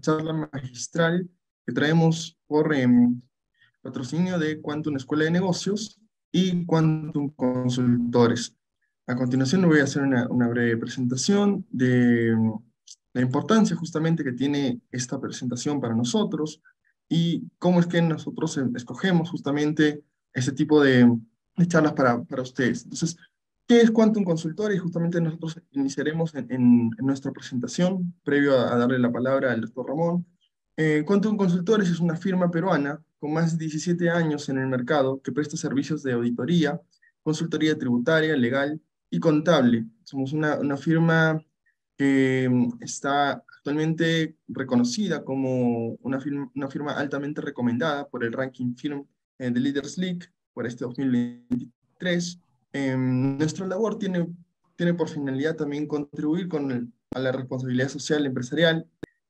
charla magistral que traemos por em, patrocinio de Quantum Escuela de Negocios y Quantum Consultores. A continuación voy a hacer una, una breve presentación de em, la importancia justamente que tiene esta presentación para nosotros y cómo es que nosotros escogemos justamente ese tipo de, de charlas para, para ustedes. Entonces, ¿Qué es Quantum Consultor? Y justamente nosotros iniciaremos en, nuestra presentación, previo a, darle la palabra al doctor Ramón. Eh, Quantum Consultores es una firma peruana con más de 17 años en el mercado que presta servicios de auditoría, consultoría tributaria, legal y contable. Somos una, una firma que está actualmente reconocida como una firma, una firma altamente recomendada por el ranking firm eh, de Leaders League por este 2023 Em, nuestra labor tiene, tiene por finalidad también contribuir con a la responsabilidad social empresarial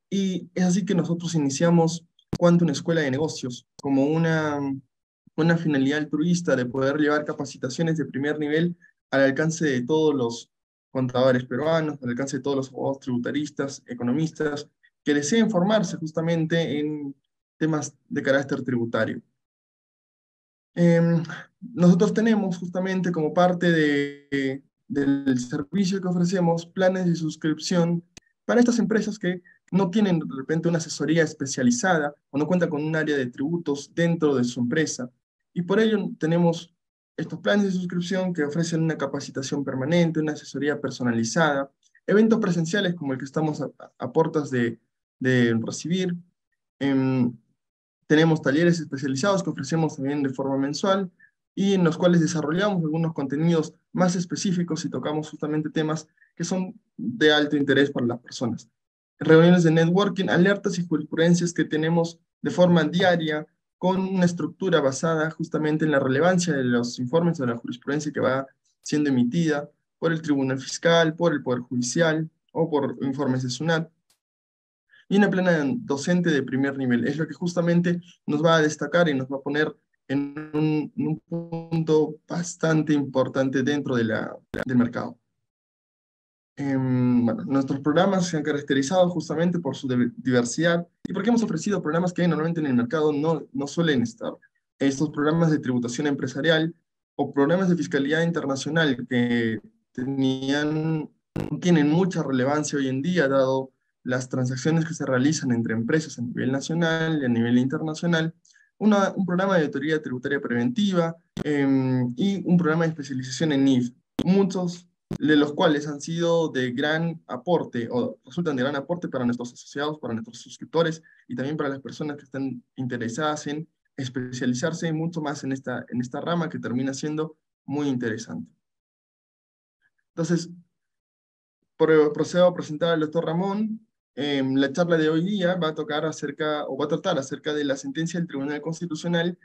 y es así que nosotros iniciamos Quantum Escuela de Negocios como una, una finalidad altruista de poder llevar capacitaciones de primer nivel al alcance de todos los contadores peruanos, al alcance de todos los abogados tributaristas, economistas, que deseen formarse justamente en temas de carácter tributario. Em, nosotros tenemos justamente como parte de, del servicio que ofrecemos planes de suscripción para estas empresas que no tienen de repente una asesoría especializada o no cuentan con un área de tributos dentro de su empresa. Y por ello tenemos estos planes de suscripción que ofrecen una capacitación permanente, una asesoría personalizada, eventos presenciales como el que estamos a, a puertas de, recibir, em, tenemos talleres especializados que ofrecemos también de forma mensual y en los cuales desarrollamos algunos contenidos más específicos y tocamos justamente temas que son de alto interés para las personas. Reuniones de networking, alertas y jurisprudencias que tenemos de forma diaria con una estructura basada justamente en la relevancia de los informes de la jurisprudencia que va siendo emitida por el Tribunal Fiscal, por el Poder Judicial o por informes de SUNAT y una plana docente de primer nivel. Es lo que justamente nos va a destacar y nos va a poner en un, punto bastante importante dentro de la, del mercado. Em, nuestros programas se han caracterizado justamente por su diversidad y porque hemos ofrecido programas que normalmente en el mercado no, no suelen estar. Estos programas de tributación empresarial o programas de fiscalidad internacional que tenían, tienen mucha relevancia hoy en día, dado las transacciones que se realizan entre empresas a nivel nacional y a nivel internacional, un programa de auditoría tributaria preventiva em, y un programa de especialización en NIF, muchos de los cuales han sido de gran aporte o resultan de gran aporte para nuestros asociados, para nuestros suscriptores y también para las personas que están interesadas en especializarse mucho más en esta, en esta rama que termina siendo muy interesante. Entonces, procedo a presentar al doctor Ramón, Em, la charla de hoy día va a tocar acerca, o va a tratar acerca de la sentencia del Tribunal Constitucional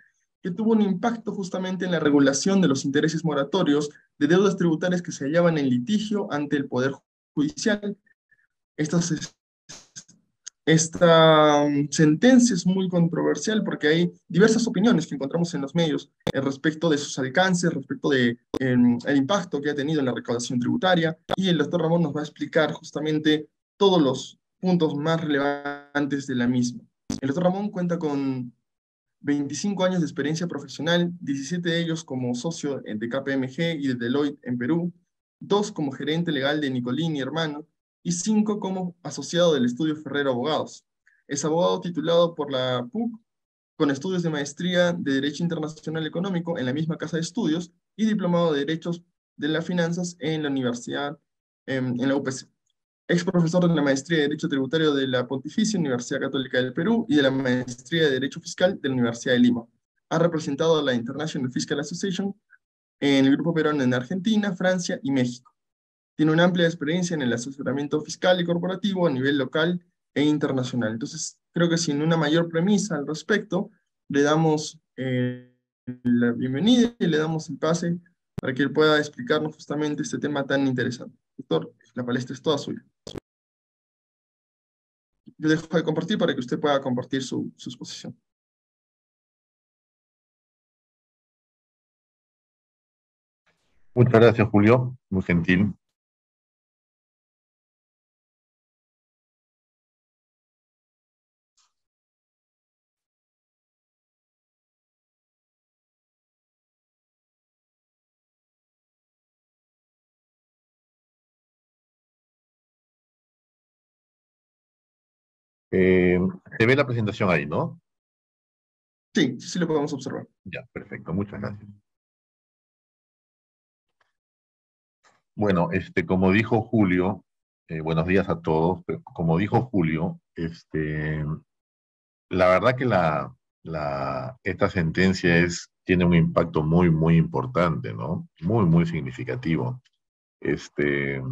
que tuvo un impacto justamente en la regulación de los intereses moratorios de deudas tributarias que se hallaban en litigio ante el Poder Judicial. Esta, um, sentencia es muy controversial porque hay diversas opiniones que encontramos en los medios respecto de sus alcances, respecto del de, em, impacto que ha tenido en la recaudación tributaria, y el doctor Ramón nos va a explicar justamente todos los puntos más relevantes de la misma. El doctor Ramón cuenta con 25 años de experiencia profesional, 17 de ellos como socio de KPMG y de Deloitte en Perú, dos como gerente legal de Nicolini Hermano y cinco como asociado del estudio Ferrero Abogados. Es abogado titulado por la PUC con estudios de maestría de Derecho Internacional Económico en la misma casa de estudios y diplomado de Derechos de las Finanzas en la Universidad, en la UPC ex profesor de la Maestría de Derecho Tributario de la Pontificia Universidad Católica del Perú y de la Maestría de Derecho Fiscal de la Universidad de Lima. Ha representado a la International Fiscal Association en el Grupo Peruano en Argentina, Francia y México. Tiene una amplia experiencia en el asesoramiento fiscal y corporativo a nivel local e internacional. Entonces, creo que sin una mayor premisa al respecto, le damos eh, la bienvenida y le damos el pase para que él pueda explicarnos justamente este tema tan interesante. Doctor, la palestra es toda suya. Yo dejo de compartir para que usted pueda compartir su, su exposición. Muchas gracias, Julio. Muy gentil. Eh, se ve la presentación ahí, ¿no? Sí, sí lo podemos observar. Ya, perfecto. Muchas gracias. Bueno, este, como dijo Julio, eh, buenos días a todos. Como dijo Julio, este, la verdad que la, la, esta sentencia es, tiene un impacto muy, muy importante, ¿no? Muy, muy significativo. Este,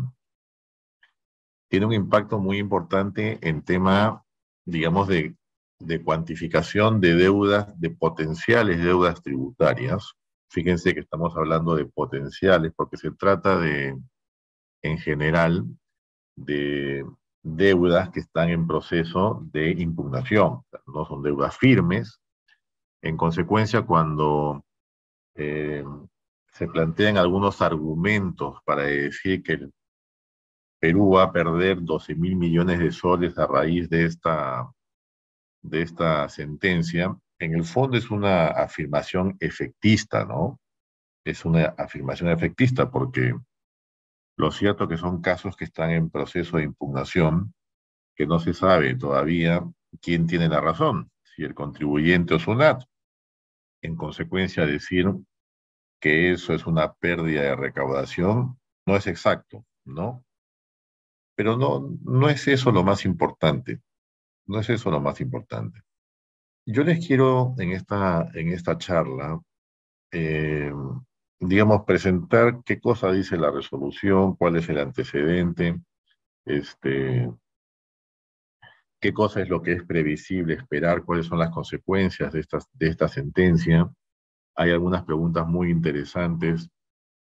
tiene un impacto muy importante en tema, digamos, de, de cuantificación de deudas, de potenciales deudas tributarias. Fíjense que estamos hablando de potenciales porque se trata de, en general, de deudas que están en proceso de impugnación, no son deudas firmes. En consecuencia, cuando eh, se plantean algunos argumentos para decir que el Perú va a perder 12 mil millones de soles a raíz de esta, de esta sentencia, en el fondo es una afirmación efectista, ¿no? Es una afirmación efectista porque lo cierto que son casos que están en proceso de impugnación, que no se sabe todavía quién tiene la razón, si el contribuyente o SUNAT. En consecuencia, decir que eso es una pérdida de recaudación no es exacto, ¿no? Pero no, no es eso lo más importante. No es eso lo más importante. Yo les quiero en esta, en esta charla eh, digamos, presentar qué cosa dice la resolución, cuál es el antecedente, este, qué cosa es lo que es previsible esperar, cuáles son las consecuencias de, estas, de esta sentencia. Hay algunas preguntas muy interesantes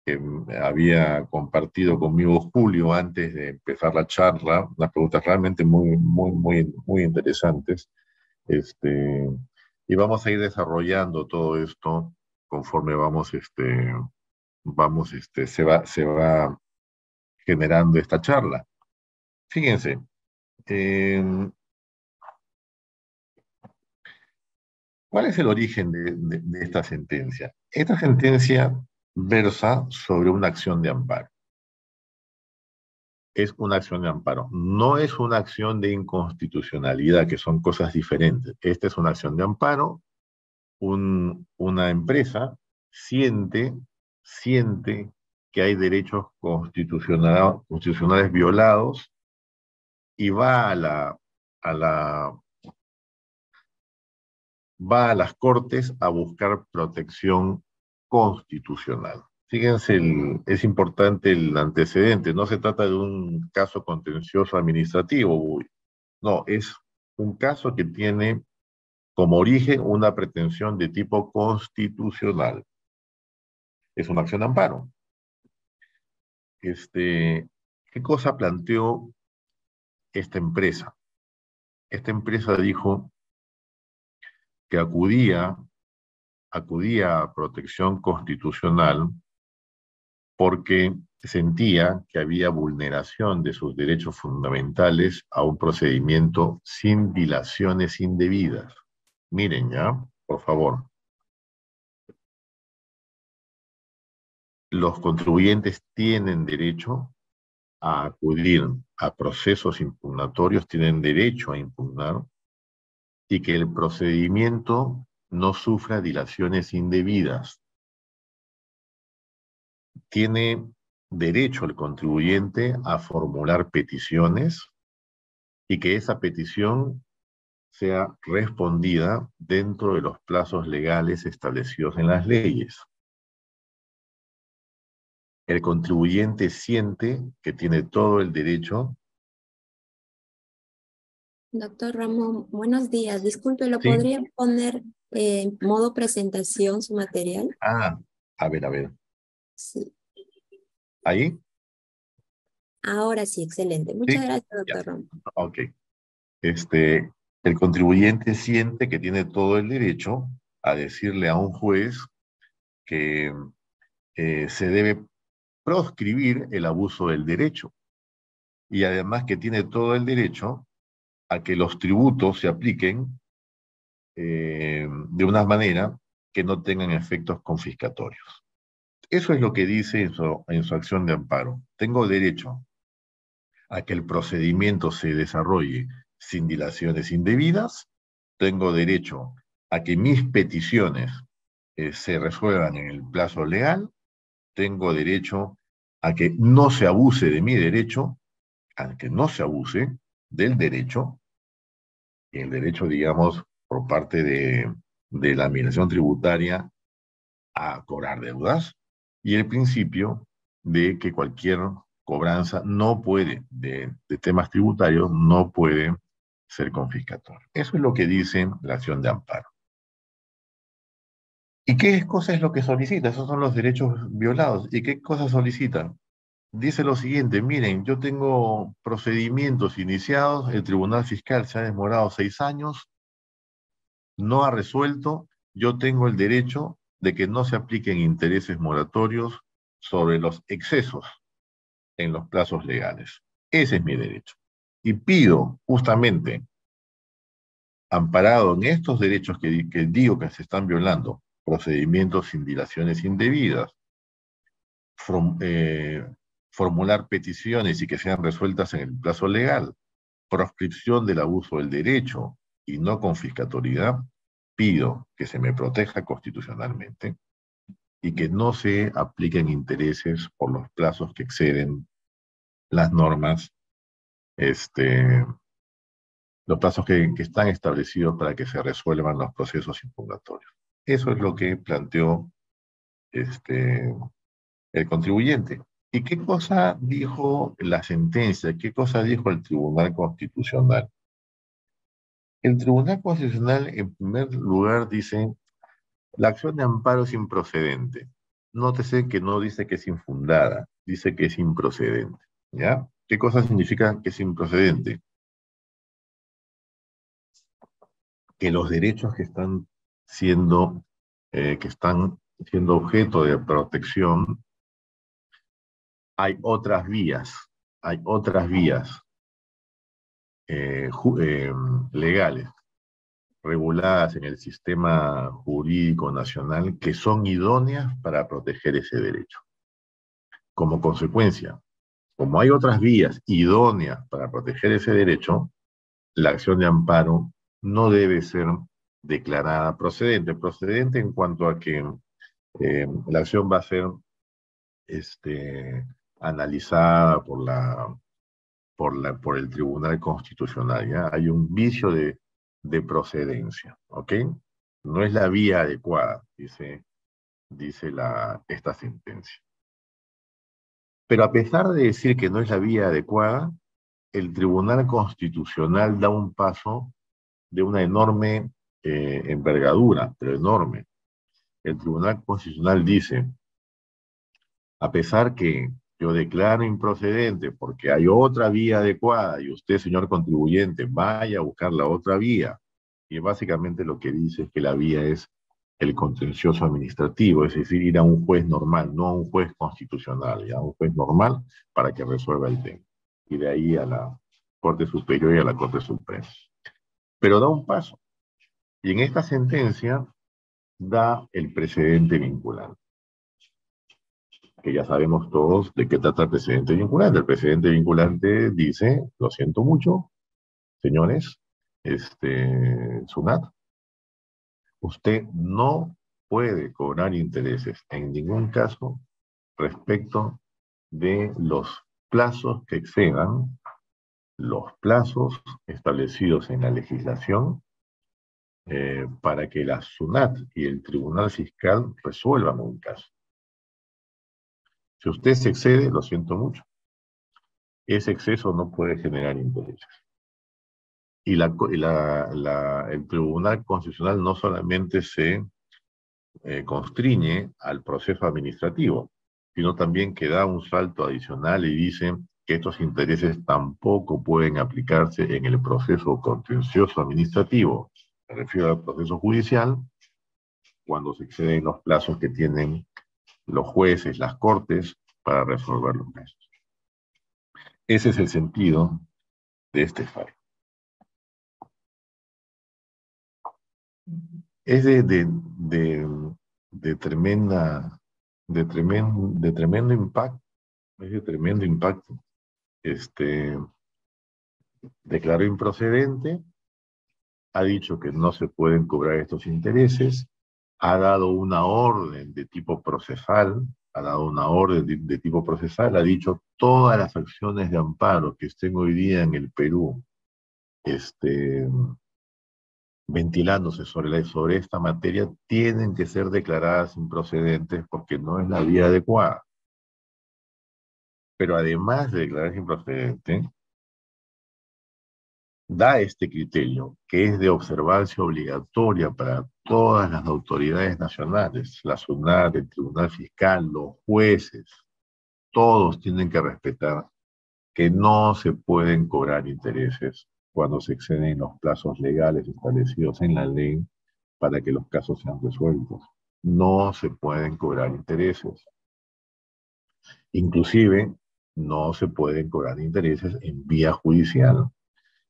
que había compartido conmigo Julio antes de empezar la charla, unas preguntas realmente muy, muy, muy, muy interesantes. Este, y vamos a ir desarrollando todo esto conforme vamos, este, vamos, este, se va, se va generando esta charla. Fíjense, em, ¿cuál es el origen de, esta sentencia? Esta sentencia versa sobre una acción de amparo. Es una acción de amparo. No es una acción de inconstitucionalidad, que son cosas diferentes. Esta es una acción de amparo una empresa siente, siente que hay derechos constitucionales, constitucionales violados y va a la, a la va a las cortes a buscar protección constitucional. Fíjense, es importante el antecedente, no se trata de un caso contencioso administrativo, no, es un caso que tiene como origen una pretensión de tipo constitucional. Es una acción de amparo. Este, ¿Qué cosa planteó esta empresa? Esta empresa dijo que acudía, acudía a protección constitucional porque sentía que había vulneración de sus derechos fundamentales a un procedimiento sin dilaciones indebidas. Miren ya, por favor. Los contribuyentes tienen derecho a acudir a procesos impugnatorios, tienen derecho a impugnar y que el procedimiento no sufra dilaciones indebidas. Tiene derecho el contribuyente a formular peticiones y que esa petición sea respondida dentro de los plazos legales establecidos en las leyes. El contribuyente siente que tiene todo el derecho. Doctor Ramón, buenos días. Disculpe, ¿lo podría poner en modo presentación su material? Ah, a ver, a ver. Sí. ¿Ahí? Ahora sí, excelente. Muchas gracias, doctor Ramón. Ok. Este, el contribuyente siente que tiene todo el derecho a decirle a un juez que eh, se debe proscribir el abuso del derecho y además que tiene todo el derecho a que los tributos se apliquen eh, de una manera que no tengan efectos confiscatorios. Eso es lo que dice en su, acción de amparo. Tengo derecho a que el procedimiento se desarrolle sin dilaciones indebidas, tengo derecho a que mis peticiones eh, se resuelvan en el plazo legal, tengo derecho a que no se abuse de mi derecho, a que no se abuse del derecho, el derecho, digamos, por parte de, la administración tributaria a cobrar deudas, y el principio de que cualquier cobranza no puede, de, temas tributarios, no puede ser confiscatorio. Eso es lo que dice la acción de amparo. ¿Y qué cosa es lo que solicita? Esos son los derechos violados. ¿Y qué cosa solicita? Dice lo siguiente, miren, yo tengo procedimientos iniciados, el Tribunal Fiscal se ha demorado seis años, no ha resuelto, yo tengo el derecho de que no se apliquen intereses moratorios sobre los excesos en los plazos legales. Ese es mi derecho. Y pido justamente, amparado en estos derechos que, digo que se están violando, procedimientos sin dilaciones indebidas, eh, formular peticiones y que sean resueltas en el plazo legal, proscripción del abuso del derecho y no confiscatoriedad, pido que se me proteja constitucionalmente y que no se apliquen intereses por los plazos que exceden las normas, este, los plazos que, que están establecidos para que se resuelvan los procesos impugnatorios. Eso es lo que planteó este, el contribuyente. ¿Y qué cosa dijo la sentencia? ¿Qué cosa dijo el Tribunal Constitucional? El Tribunal Constitucional, en primer lugar, dice, la acción de amparo es improcedente. Nótese que no dice que es infundada, dice que es improcedente. ¿Ya? ¿Qué cosa significa que es improcedente? Que los derechos que están siendo, eh, que están siendo objeto de protección, hay otras vías, hay otras vías eh, eh, legales reguladas en el sistema jurídico nacional que son idóneas para proteger ese derecho. Como consecuencia, como hay otras vías idóneas para proteger ese derecho, la acción de amparo no debe ser declarada procedente. Procedente en cuanto a que eh, la acción va a ser este, analizada por, la, por, la, por el Tribunal Constitucional. ¿ya? Hay un vicio de, de procedencia, ¿ok? No es la vía adecuada, dice, dice la, esta sentencia. Pero a pesar de decir que no es la vía adecuada, el Tribunal Constitucional da un paso de una enorme eh, envergadura, pero enorme. El Tribunal Constitucional dice, a pesar que yo declaro improcedente porque hay otra vía adecuada y usted, señor contribuyente, vaya a buscar la otra vía. Y básicamente lo que dice es que la vía es el contencioso administrativo, es decir, ir a un juez normal, no a un juez constitucional, a un juez normal para que resuelva el tema. Y de ahí a la Corte Superior y a la Corte Suprema. Pero da un paso. Y en esta sentencia da el precedente vinculante. Que ya sabemos todos de qué trata el precedente vinculante. El precedente vinculante dice, lo siento mucho, señores, este, Sunat, usted no puede cobrar intereses en ningún caso respecto de los plazos que excedan los plazos establecidos en la legislación eh, para que la SUNAT y el Tribunal Fiscal resuelvan un caso. Si usted se excede, lo siento mucho. Ese exceso no puede generar intereses. Y, el Tribunal Constitucional no solamente se eh, constriñe al proceso administrativo, sino también que da un salto adicional y dice que estos intereses tampoco pueden aplicarse en el proceso contencioso administrativo, me refiero al proceso judicial, cuando se exceden los plazos que tienen los jueces, las cortes, para resolver los casos. Ese es el sentido de este fallo. Es de, tremenda, de, de tremendo impacto, es de tremendo impacto. Este, declaró improcedente, ha dicho que no se pueden cobrar estos intereses, ha dado una orden de tipo procesal, ha dado una orden de, tipo procesal, ha dicho todas las acciones de amparo que estén hoy día en el Perú, este, ventilándose sobre, sobre esta materia, tienen que ser declaradas improcedentes porque no es la vía adecuada. Pero además de declararse improcedente, da este criterio, que es de observancia obligatoria para todas las autoridades nacionales, la SUNAT, el Tribunal Fiscal, los jueces, todos tienen que respetar que no se pueden cobrar intereses cuando se exceden los plazos legales establecidos en la ley para que los casos sean resueltos. No se pueden cobrar intereses. Inclusive, no se pueden cobrar intereses en vía judicial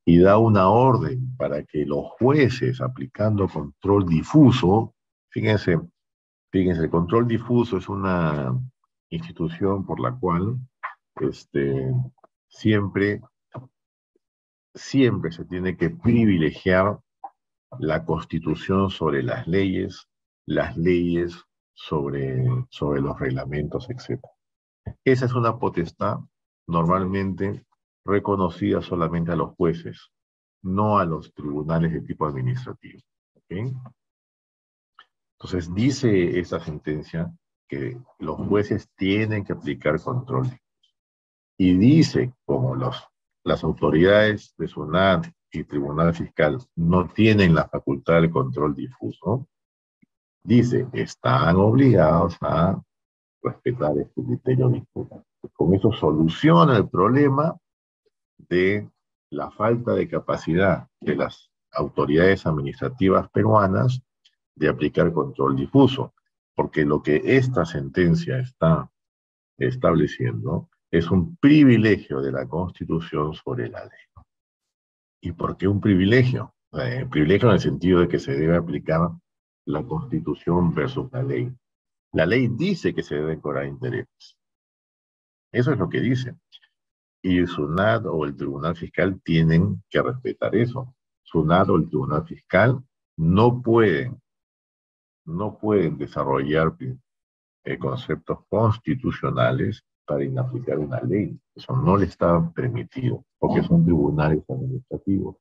y da una orden para que los jueces, aplicando control difuso, fíjense, fíjense, el control difuso es una institución por la cual este, siempre, siempre se tiene que privilegiar la constitución sobre las leyes, las leyes sobre, sobre los reglamentos, etc. Esa es una potestad normalmente reconocida solamente a los jueces, no a los tribunales de tipo administrativo. Entonces dice esa sentencia que los jueces tienen que aplicar control. Y dice, como los, las autoridades de SUNAT y Tribunal Fiscal no tienen la facultad de control difuso, dice, están obligados a respetar este criterio. Con eso soluciona el problema de la falta de capacidad de las autoridades administrativas peruanas de aplicar control difuso, porque lo que esta sentencia está estableciendo es un privilegio de la Constitución sobre la ley. ¿Y por qué un privilegio? Eh, privilegio en el sentido de que se debe aplicar la Constitución versus la ley. La ley dice que se deben cobrar intereses. Eso es lo que dice y SUNAT o el Tribunal Fiscal tienen que respetar eso. SUNAT o el Tribunal Fiscal no pueden, no pueden desarrollar eh, conceptos constitucionales para inaplicar una ley. Eso no le está permitido, porque son tribunales administrativos.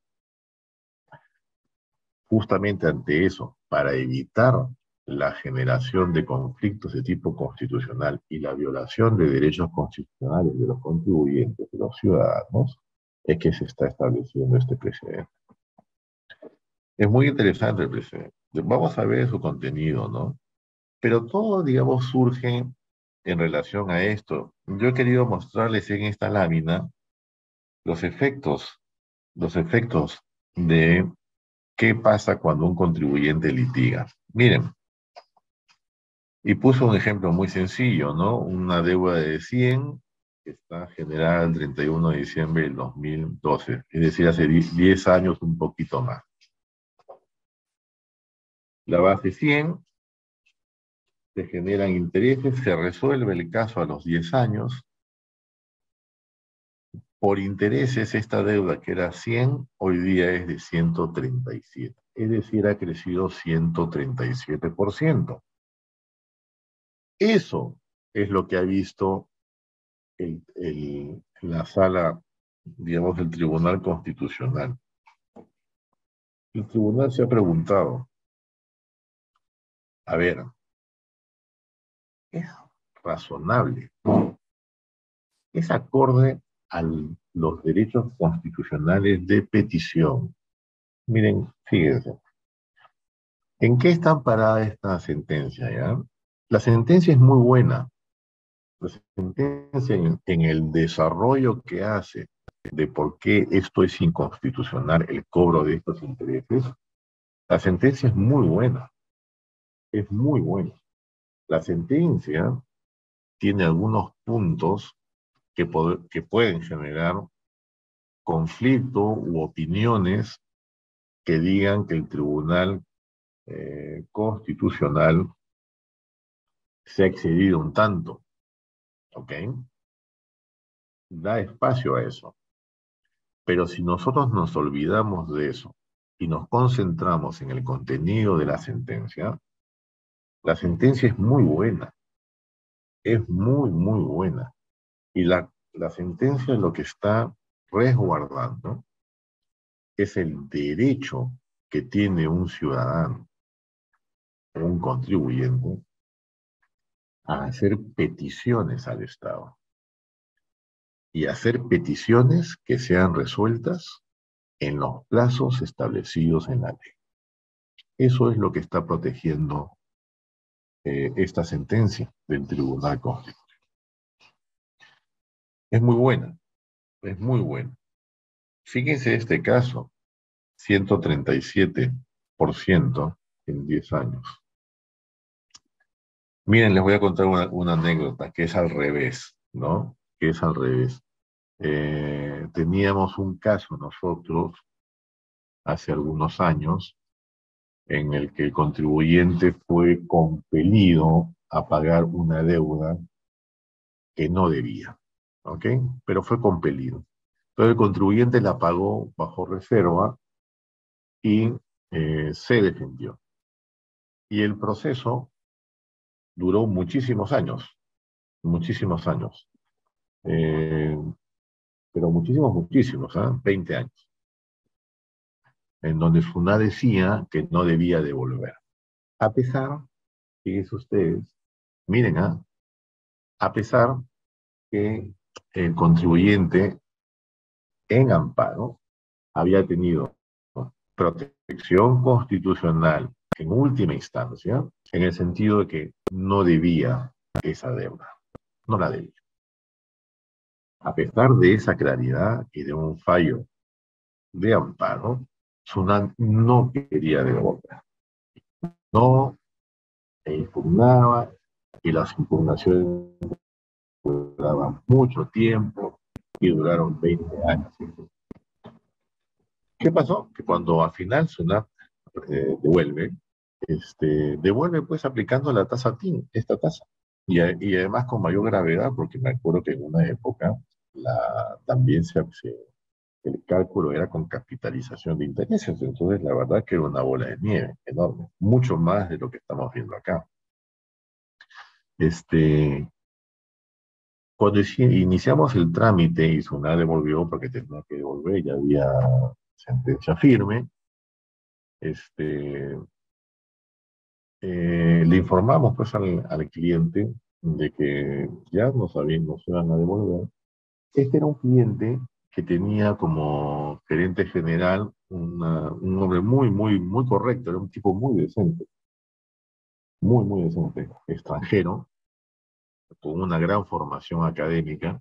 Justamente ante eso, para evitar la generación de conflictos de tipo constitucional y la violación de derechos constitucionales de los contribuyentes, de los ciudadanos, es que se está estableciendo este precedente. Es muy interesante el precedente. Vamos a ver su contenido, ¿no? Pero todo, digamos, surge en relación a esto. Yo he querido mostrarles en esta lámina los efectos, los efectos de qué pasa cuando un contribuyente litiga. Miren, y puso un ejemplo muy sencillo, ¿no? Una deuda de 100 que está generada el 31 de diciembre del 2012, es decir, hace 10 años un poquito más. La base 100 se generan intereses, se resuelve el caso a los 10 años. Por intereses, esta deuda que era 100, hoy día es de 137. Es decir, ha crecido 137%. Eso es lo que ha visto la sala, digamos, del Tribunal Constitucional. El tribunal se ha preguntado, a ver, ¿es razonable? ¿Es acorde a los derechos constitucionales de petición? Miren, fíjense, ¿en qué está parada esta sentencia? ¿ya? La sentencia es muy buena. La sentencia en, el desarrollo que hace de por qué esto es inconstitucional, el cobro de estos intereses, la sentencia es muy buena. Es muy buena. La sentencia tiene algunos puntos que, pueden generar conflicto u opiniones que digan que el Tribunal eh, Constitucional se ha excedido un tanto. ¿Ok? Da espacio a eso. Pero si nosotros nos olvidamos de eso y nos concentramos en el contenido de la sentencia, la sentencia es muy buena. Es muy, muy buena. Y la, la sentencia lo que está resguardando es el derecho que tiene un ciudadano o un contribuyente a hacer peticiones al Estado y hacer peticiones que sean resueltas en los plazos establecidos en la ley. Eso es lo que está protegiendo eh, esta sentencia del Tribunal Constitucional. Es muy buena, es muy buena. Fíjense este caso, 137% en 10 años. Miren, les voy a contar una, anécdota que es al revés, ¿no? Que es al revés. Eh, teníamos un caso nosotros hace algunos años en el que el contribuyente fue compelido a pagar una deuda que no debía, ¿ok? Pero fue compelido. Entonces el contribuyente la pagó bajo reserva y eh, se defendió. Y el proceso duró muchísimos años, muchísimos años. Eh, pero muchísimos, muchísimos, ¿eh? 20 años. En donde FUNA decía que no debía devolver. A pesar, fíjense ustedes, miren, ¿ah? a pesar que el contribuyente en amparo había tenido protección constitucional en última instancia, en el sentido de que no debía esa deuda, no la debía. A pesar de esa claridad y de un fallo de amparo, Sunan no quería devolver. No impugnaba y las impugnaciones duraban mucho tiempo y duraron 20 años. ¿Qué pasó? Que cuando al final Sunat eh, devuelve, este, devuelve pues aplicando la tasa TIN, esta tasa. Y, y, además con mayor gravedad, porque me acuerdo que en una época la, también se, el cálculo era con capitalización de intereses, entonces la verdad que era una bola de nieve enorme, mucho más de lo que estamos viendo acá. Este, cuando iniciamos el trámite y SUNA devolvió porque tenía que devolver, ya había sentencia firme, este, eh, le informamos pues al, cliente de que ya nos, habían, nos iban a devolver. Este era un cliente que tenía como gerente general un hombre muy, muy, muy correcto, era un tipo muy decente, muy, muy decente, extranjero, con una gran formación académica.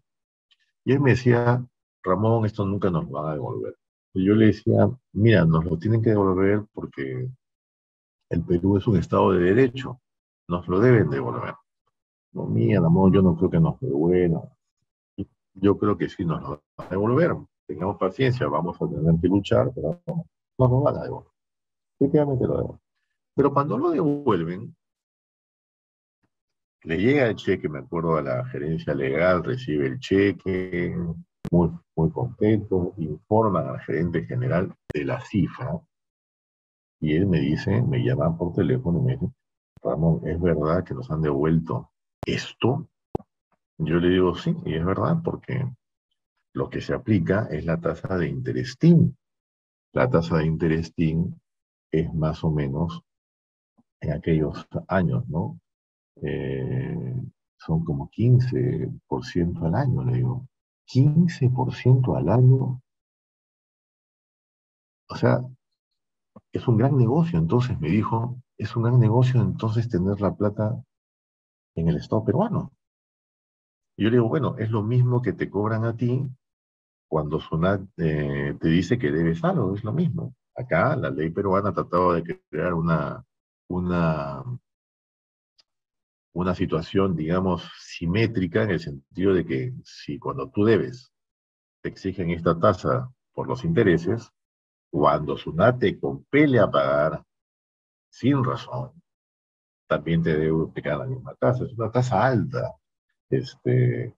Y él me decía, Ramón, esto nunca nos va a devolver. Y yo le decía, mira, nos lo tienen que devolver porque el Perú es un Estado de Derecho, nos lo deben devolver. No, mira, Ramón, yo no creo que nos devuelvan. Yo creo que sí nos lo van a devolver. Tengamos paciencia, vamos a tener que luchar, pero no, no nos van a devolver. Efectivamente lo devuelven. Pero cuando lo devuelven, le llega el cheque, me acuerdo a la gerencia legal, recibe el cheque, muy, muy contento, informan al gerente general de la cifra, y él me dice, me llama por teléfono y me dice, Ramón, ¿es verdad que nos han devuelto esto? Yo le digo, sí, y es verdad, porque lo que se aplica es la tasa de interés TIN. La tasa de interés TIN es más o menos en aquellos años, ¿no? Eh, son como 15% al año, le digo. 15% al año. O sea, es un gran negocio, entonces me dijo, es un gran negocio entonces tener la plata en el Estado peruano. Yo le digo, bueno, es lo mismo que te cobran a ti cuando SUNAT eh, te dice que debes algo, es lo mismo. Acá la ley peruana ha tratado de crear una, una una situación, digamos, simétrica en el sentido de que si cuando tú debes te exigen esta tasa por los intereses, cuando SUNAT te compele a pagar sin razón, también te debe aplicar la misma tasa. Es una tasa alta. Este,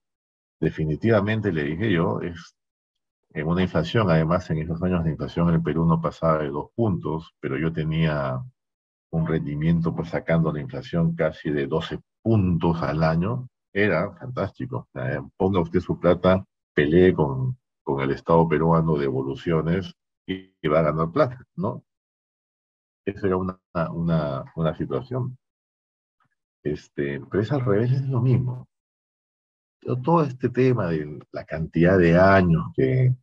definitivamente le dije yo, es en una inflación, además en esos años de inflación en el Perú no pasaba de dos puntos, pero yo tenía un rendimiento pues sacando la inflación casi de 12 puntos al año, era fantástico. ponga usted su plata, pelee con, con el Estado peruano de evoluciones y, va a ganar plata, ¿no? Esa era una, una, una situación. Este, pero es al revés, es lo mismo. Todo este tema de la cantidad de años que,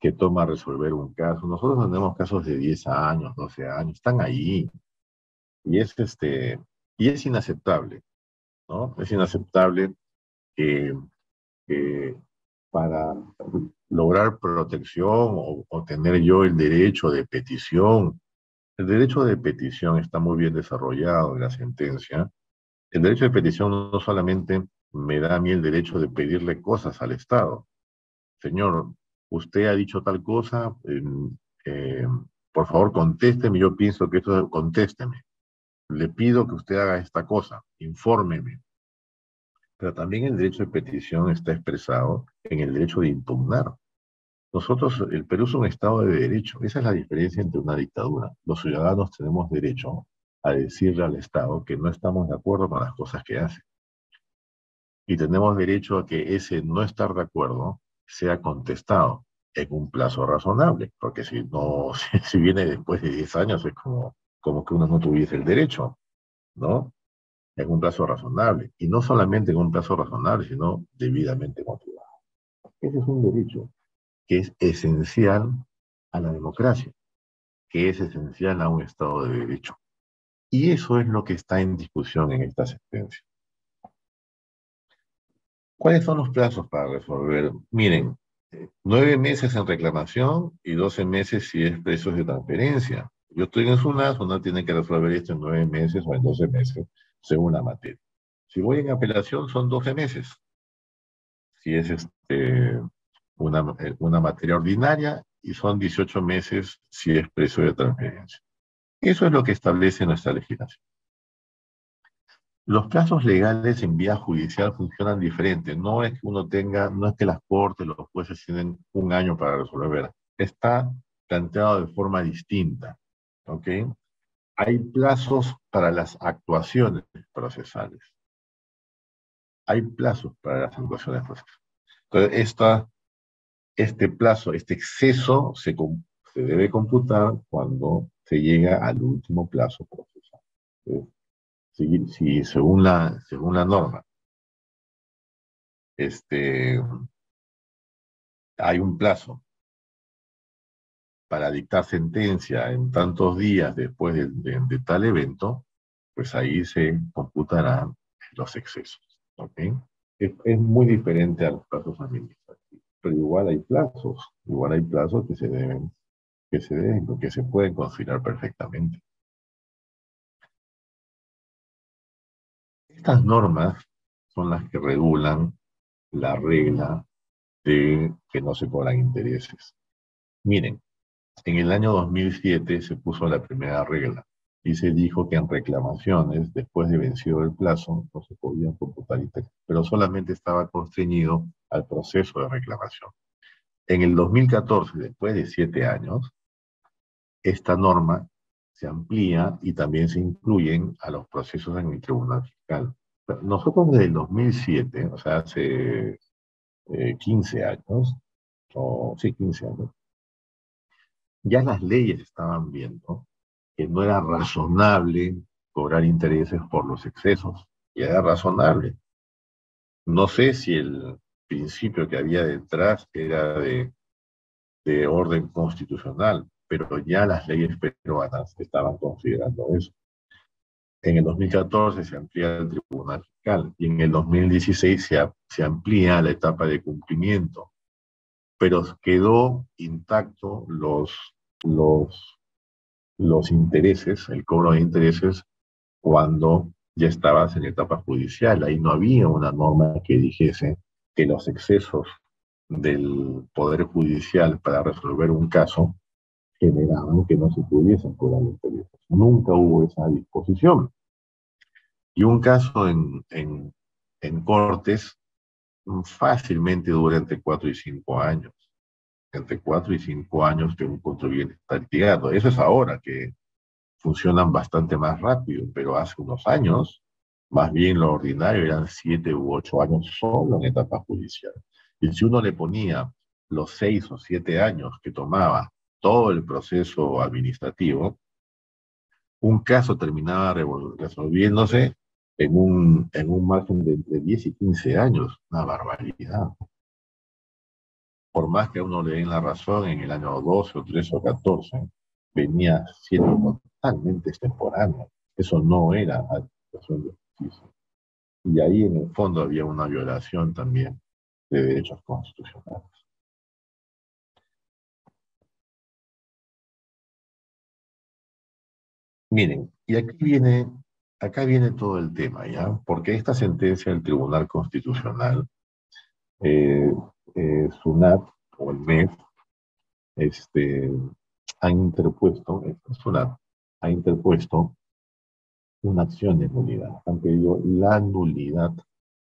que toma resolver un caso, nosotros tenemos casos de 10 años, 12 años, están ahí. Y es, este, y es inaceptable, ¿no? Es inaceptable que, para lograr protección o, tener yo el derecho de petición, el derecho de petición está muy bien desarrollado en la sentencia, el derecho de petición no solamente me da a mí el derecho de pedirle cosas al Estado. Señor, usted ha dicho tal cosa, eh, por favor contésteme, yo pienso que esto, contésteme. Le pido que usted haga esta cosa, infórmeme. Pero también el derecho de petición está expresado en el derecho de impugnar. Nosotros, el Perú es un Estado de derecho. Esa es la diferencia entre una dictadura. Los ciudadanos tenemos derecho a decirle al Estado que no estamos de acuerdo con las cosas que hace. Y tenemos derecho a que ese no estar de acuerdo sea contestado en un plazo razonable, porque si no, si, viene después de 10 años es como, como que uno no tuviese el derecho, ¿no? En un plazo razonable. Y no solamente en un plazo razonable, sino debidamente motivado. Ese es un derecho que es esencial a la democracia, que es esencial a un Estado de Derecho. Y eso es lo que está en discusión en esta sentencia. ¿Cuáles son los plazos para resolver? Miren, nueve meses en reclamación y doce meses si es precios de transferencia. Yo estoy en SUNAT, SUNAT tiene que resolver esto en nueve meses o en doce meses, según la materia. Si voy en apelación, son doce meses. Si es este, una, una materia ordinaria, y son 18 meses si es precio de transferencia. Eso es lo que establece nuestra legislación. Los plazos legales en vía judicial funcionan diferente. No es que uno tenga, no es que las cortes, los jueces tienen un año para resolver. Está planteado de forma distinta. ¿Ok? Hay plazos para las actuaciones procesales. Hay plazos para las actuaciones procesales. Entonces, esta, este plazo, este exceso se, debe computar cuando se llega al último plazo procesal. Si, según, la, según la norma este, hay un plazo para dictar sentencia en tantos días después de, tal evento, pues ahí se computarán los excesos. Es, muy diferente a los plazos administrativos, pero igual hay plazos, igual hay plazos que se deben que se deben, que se pueden considerar perfectamente. Estas normas son las que regulan la regla de que no se cobran intereses. Miren, en el año 2007 se puso la primera regla y se dijo que en reclamaciones, después de vencido el plazo, no se podían computar intereses, pero solamente estaba constreñido al proceso de reclamación. En el 2014, después de siete años, esta norma se amplía y también se incluyen a los procesos en el Tribunal Fiscal. Nosotros desde el 2007, o sea, hace 15 eh, años, o sí, 15 años, ya las leyes estaban viendo que no era razonable cobrar intereses por los excesos, ya era razonable. No sé si el principio que había detrás era de, de orden constitucional, pero ya las leyes peruanas estaban considerando eso. En el 2014 se amplía el Tribunal Fiscal y en el 2016 se, se amplía la etapa de cumplimiento, pero quedó intacto los, los, intereses, el cobro de intereses, cuando ya estabas en etapa judicial. Ahí no había una norma que dijese que los excesos del Poder Judicial para resolver un caso generaban que no se pudiesen cobrar intereses. Nunca hubo esa disposición. Y un caso en, en, en cortes fácilmente dura entre cuatro y cinco años. Entre cuatro y cinco años que un contribuyente está litigando. Eso es ahora que funcionan bastante más rápido, pero hace unos años, más bien lo ordinario eran siete u ocho años solo en etapa judicial. Y si uno le ponía los seis o siete años que tomaba todo el proceso administrativo, un caso terminaba resolviéndose en un, en un margen de entre 10 y 15 años. Una barbaridad. Por más que a uno le den la razón en el año 12 o 13 o 14, venía siendo totalmente extemporáneo. Eso no era administración de justicia. Y ahí en el fondo había una violación también de derechos constitucionales. Miren, y aquí viene, acá viene todo el tema, ¿ya? Porque esta sentencia del Tribunal Constitucional, eh, eh, SUNAT o el MEF, este, han interpuesto, eh, SUNAT ha interpuesto una acción de nulidad, han pedido la nulidad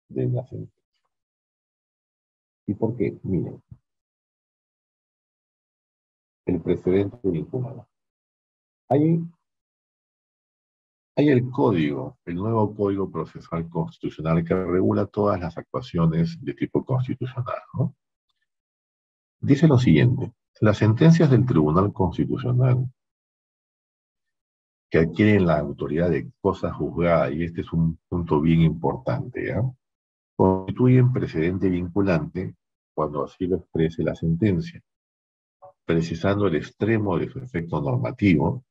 de la sentencia. ¿Y por qué? Miren, el precedente vinculado. Hay hay el código, el nuevo Código Procesal Constitucional que regula todas las actuaciones de tipo constitucional. Dice lo siguiente, las sentencias del Tribunal Constitucional que adquieren la autoridad de cosa juzgada, y este es un punto bien importante, ¿ya? constituyen precedente vinculante cuando así lo exprese la sentencia, precisando el extremo de su efecto normativo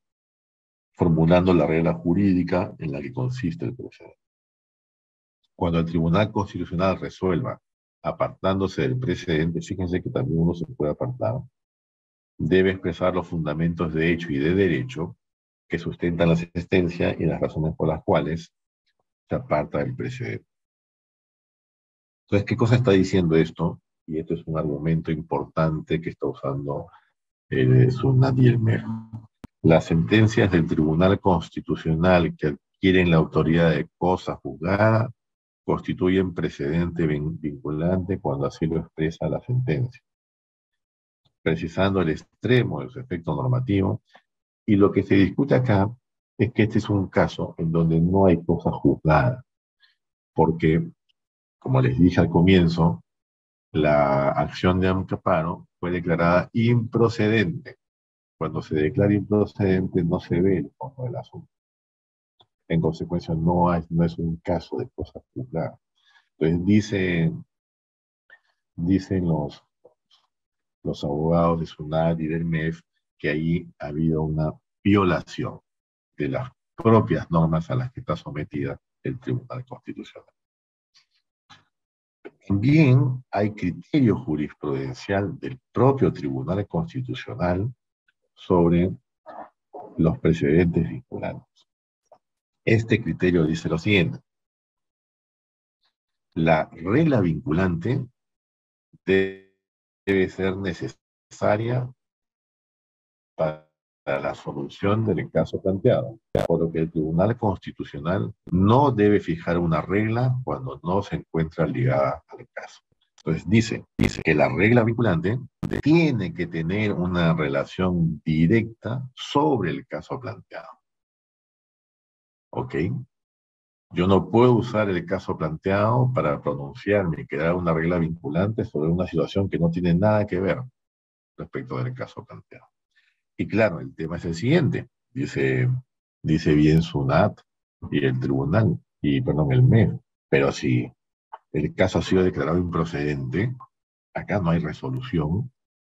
formulando la regla jurídica en la que consiste el precedente. Cuando el Tribunal Constitucional resuelva apartándose del precedente, fíjense que también uno se puede apartar, debe expresar los fundamentos de hecho y de derecho que sustentan la existencia y las razones por las cuales se aparta del precedente. Entonces, ¿qué cosa está diciendo esto? Y esto es un argumento importante que está usando el Sunat y el Mer las sentencias del Tribunal Constitucional que adquieren la autoridad de cosa juzgada constituyen precedente vinculante cuando así lo expresa la sentencia, precisando el extremo de su efecto normativo. Y lo que se discute acá es que este es un caso en donde no hay cosa juzgada, porque, como les dije al comienzo, la acción de amparo fue declarada improcedente cuando se declara improcedente no se ve el fondo del asunto. En consecuencia, no, hay, no es un caso de cosa juzgada. Entonces, dice, dicen los, los abogados de SUNAT y del MEF que ahí ha habido una violación de las propias normas a las que está sometida el Tribunal Constitucional. También hay criterio jurisprudencial del propio Tribunal Constitucional sobre los precedentes vinculantes. Este criterio dice lo siguiente. La regla vinculante debe ser necesaria para la solución del caso planteado, por lo que el Tribunal Constitucional no debe fijar una regla cuando no se encuentra ligada al caso. Entonces dice, dice que la regla vinculante tiene que tener una relación directa sobre el caso planteado. ¿Ok? Yo no puedo usar el caso planteado para pronunciarme y crear una regla vinculante sobre una situación que no tiene nada que ver respecto del caso planteado. Y claro, el tema es el siguiente, dice, dice bien SUNAT y el tribunal, y perdón, el MEF, pero si el caso ha sido declarado improcedente, acá no hay resolución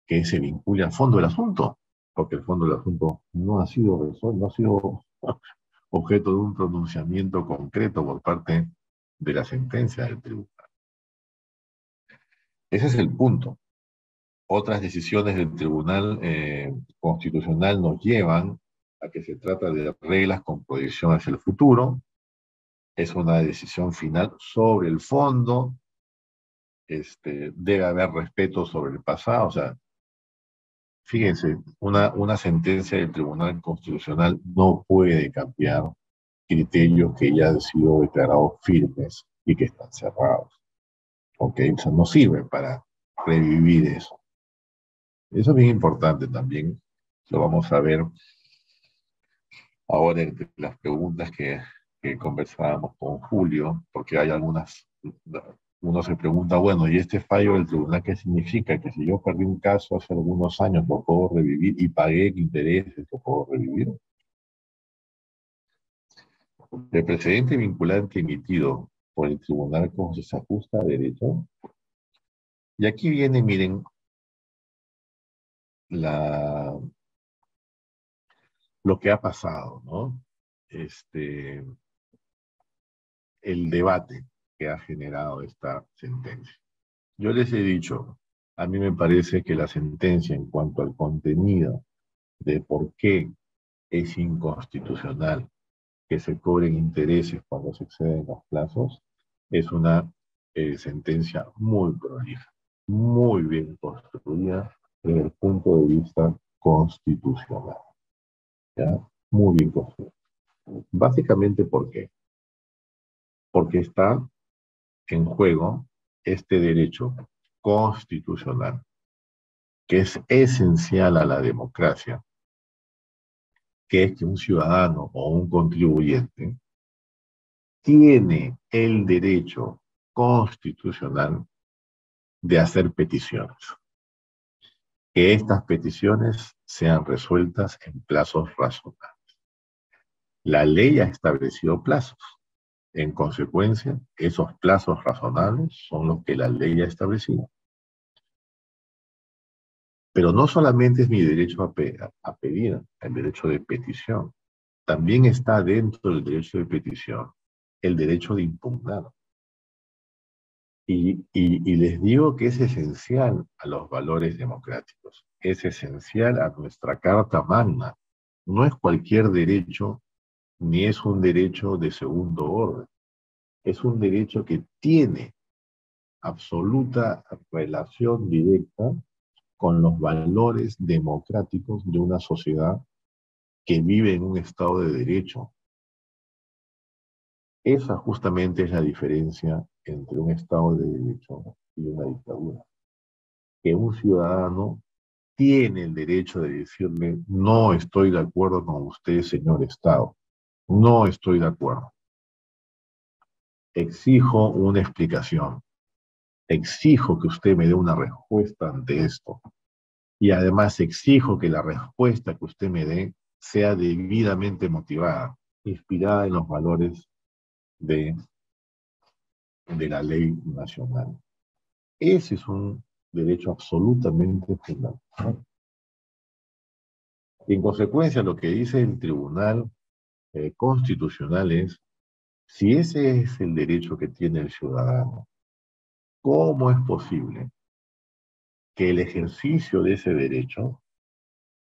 que se vincule al fondo del asunto, porque el fondo del asunto no ha sido resuelto, no ha sido objeto de un pronunciamiento concreto por parte de la sentencia del tribunal. Ese es el punto. Otras decisiones del Tribunal eh, Constitucional nos llevan a que se trata de reglas con proyección hacia el futuro, es una decisión final sobre el fondo, este, debe haber respeto sobre el pasado, o sea, fíjense, una, una sentencia del Tribunal Constitucional no puede cambiar criterios que ya han sido declarados firmes y que están cerrados. ¿Ok? O sea, no sirve para revivir eso. Eso es bien importante también, lo vamos a ver ahora entre las preguntas que, que conversábamos con Julio, porque hay algunas, uno se pregunta, bueno, ¿y este fallo del tribunal qué significa? Que si yo perdí un caso hace algunos años, ¿lo puedo revivir? Y pagué intereses, ¿lo puedo revivir? El precedente vinculante emitido por el tribunal como se ajusta a derecho. Y aquí viene, miren, la, lo que ha pasado, ¿no? Este, el debate que ha generado esta sentencia. Yo les he dicho, a mí me parece que la sentencia en cuanto al contenido de por qué es inconstitucional que se cobren intereses cuando se exceden los plazos, es una eh, sentencia muy prolija, muy bien construida desde el punto de vista constitucional. Muy bien construida. Básicamente, ¿por qué? Porque está en juego este derecho constitucional, que es esencial a la democracia que es que un ciudadano o un contribuyente tiene el derecho constitucional de hacer peticiones. Que estas peticiones sean resueltas en plazos razonables. La ley ha establecido plazos. En consecuencia, esos plazos razonables son los que la ley ha establecido. Pero no solamente es mi derecho a, pedir, el derecho de petición, también está dentro del derecho de petición el derecho de impugnar. Y, les digo que es esencial a los valores democráticos, es esencial a nuestra Carta Magna. No es cualquier derecho, ni es un derecho de segundo orden. Es un derecho que tiene absoluta relación directa con los valores democráticos de una sociedad que vive en un estado de derecho. Esa justamente es la diferencia entre un estado de derecho y una dictadura. Que un ciudadano tiene el derecho de decirle, no estoy de acuerdo con usted, señor Estado. No estoy de acuerdo. Exijo una explicación exijo que usted me dé una respuesta ante esto. Y además exijo que la respuesta que usted me dé sea debidamente motivada, inspirada en los valores de, de la ley nacional. Ese es un derecho absolutamente fundamental. En consecuencia, lo que dice el Tribunal eh, Constitucional es, si ese es el derecho que tiene el ciudadano, ¿Cómo es posible que el ejercicio de ese derecho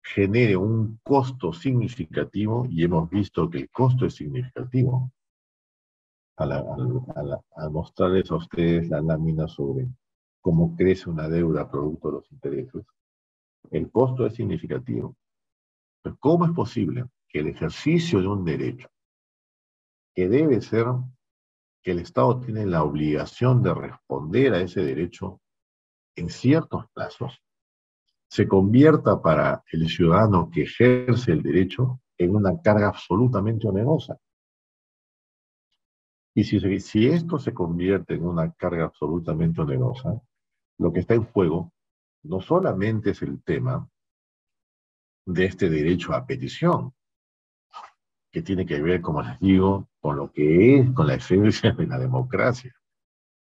genere un costo significativo, y hemos visto que el costo es significativo, al, mostrarles a ustedes la lámina sobre cómo crece una deuda producto de los intereses, el costo es significativo. ¿Cómo es posible el ejercicio de un derecho que debe ser que el Estado tiene la obligación de responder a ese derecho en ciertos plazos, se convierta para el ciudadano que ejerce el derecho en una carga absolutamente onerosa. Y si, si esto se convierte en una carga absolutamente onerosa, lo que está en juego no solamente es el tema de este derecho a petición, que tiene que ver, como les digo, con lo que es, con la esencia de la democracia,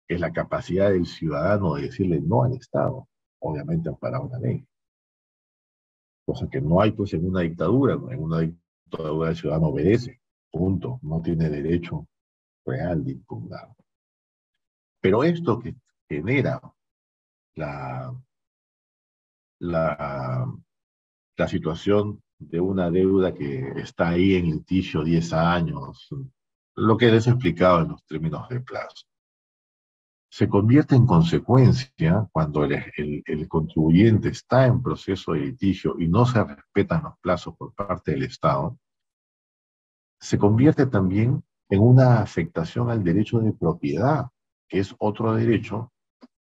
es la capacidad del ciudadano de decirle no al Estado, obviamente para una ley. Cosa que no hay pues en una dictadura, en una dictadura el ciudadano obedece, punto, no tiene derecho real de impugnar. Pero esto que genera la, la, la situación de una deuda que está ahí en litigio 10 años, lo que les he explicado en los términos de plazo. Se convierte en consecuencia cuando el, el, contribuyente está en proceso de litigio y no se respetan los plazos por parte del Estado, se convierte también en una afectación al derecho de propiedad, que es otro derecho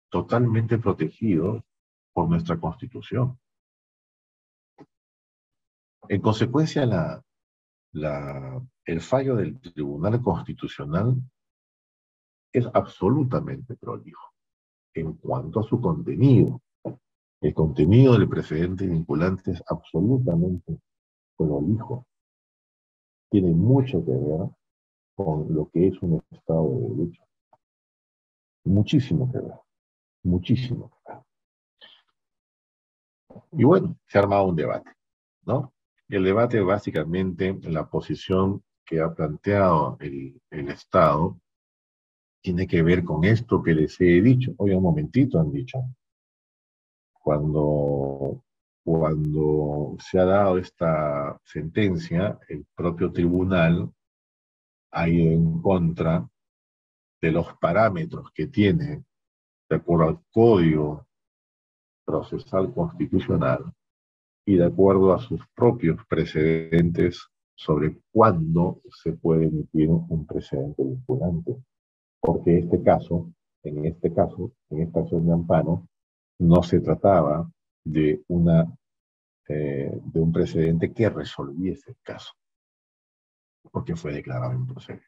totalmente protegido por nuestra Constitución En consecuencia, el fallo del Tribunal Constitucional es absolutamente prolijo en cuanto a su contenido. El contenido del precedente vinculante es absolutamente prolijo. Tiene mucho que ver con lo que es un Estado de Derecho. Muchísimo que ver. Muchísimo que ver. Y bueno, se ha armado un debate, ¿no? El debate básicamente, la posición que ha planteado el, Estado tiene que ver con esto que les he dicho. Oye, un momentito, han dicho. Cuando, cuando se ha dado esta sentencia, el propio tribunal ha ido en contra de los parámetros que tiene, de acuerdo al Código Procesal Constitucional y de acuerdo a sus propios precedentes sobre cuándo se puede emitir un precedente vinculante. Porque este caso, en este caso, en esta acción de amparo, no se trataba de, una, eh, de un precedente que resolviese el caso porque fue declarado improcedente.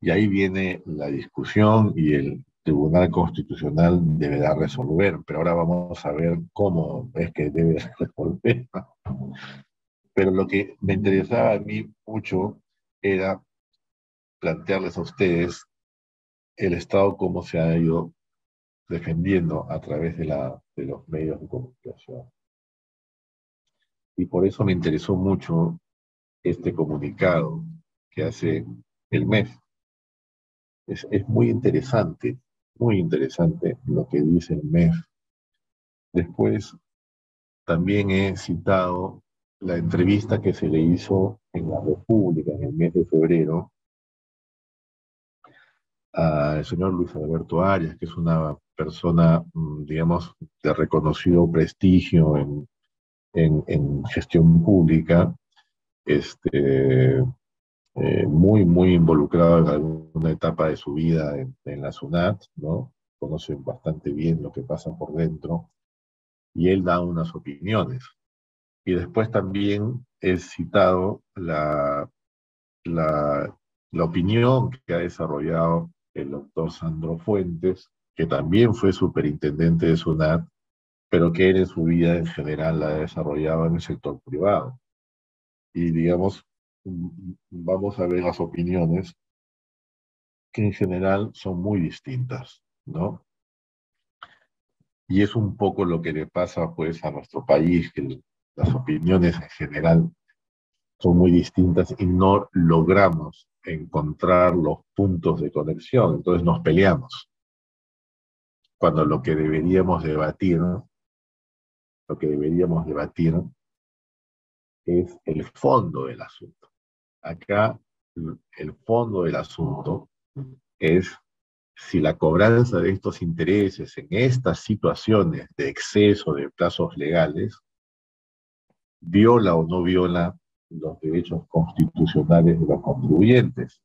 Y ahí viene la discusión y el Tribunal Constitucional deberá resolver, pero ahora vamos a ver cómo es que debe resolver. Pero lo que me interesaba a mí mucho era plantearles a ustedes el Estado cómo se ha ido defendiendo a través de, la, de los medios de comunicación. Y por eso me interesó mucho este comunicado que hace el MEF. Es, muy interesante, muy interesante lo que dice el MEF. Después también he citado la entrevista que se le hizo en la República en el mes de febrero al señor Luis Alberto Arias, que es una persona, mm, digamos, de reconocido prestigio en, en gestión pública, este, eh, muy, muy involucrado en alguna etapa de su vida en, la SUNAT, ¿no? Conocen bastante bien lo que pasa por dentro, y él da unas opiniones. Y después también he citado la, la, la opinión que ha desarrollado el doctor Sandro Fuentes, que también fue superintendente de SUNAT, pero que en su vida en general la ha desarrollado en el sector privado y digamos, vamos a ver las opiniones que en general son muy distintas, ¿no? Y es un poco lo que le pasa pues a nuestro país, que las opiniones en general son muy distintas y no logramos encontrar los puntos de conexión, entonces nos peleamos. Cuando lo que deberíamos debatir, lo que deberíamos debatir es el fondo del asunto. Acá el fondo del asunto es si la cobranza de estos intereses en estas situaciones de exceso de plazos legales viola o no viola los derechos constitucionales de los contribuyentes.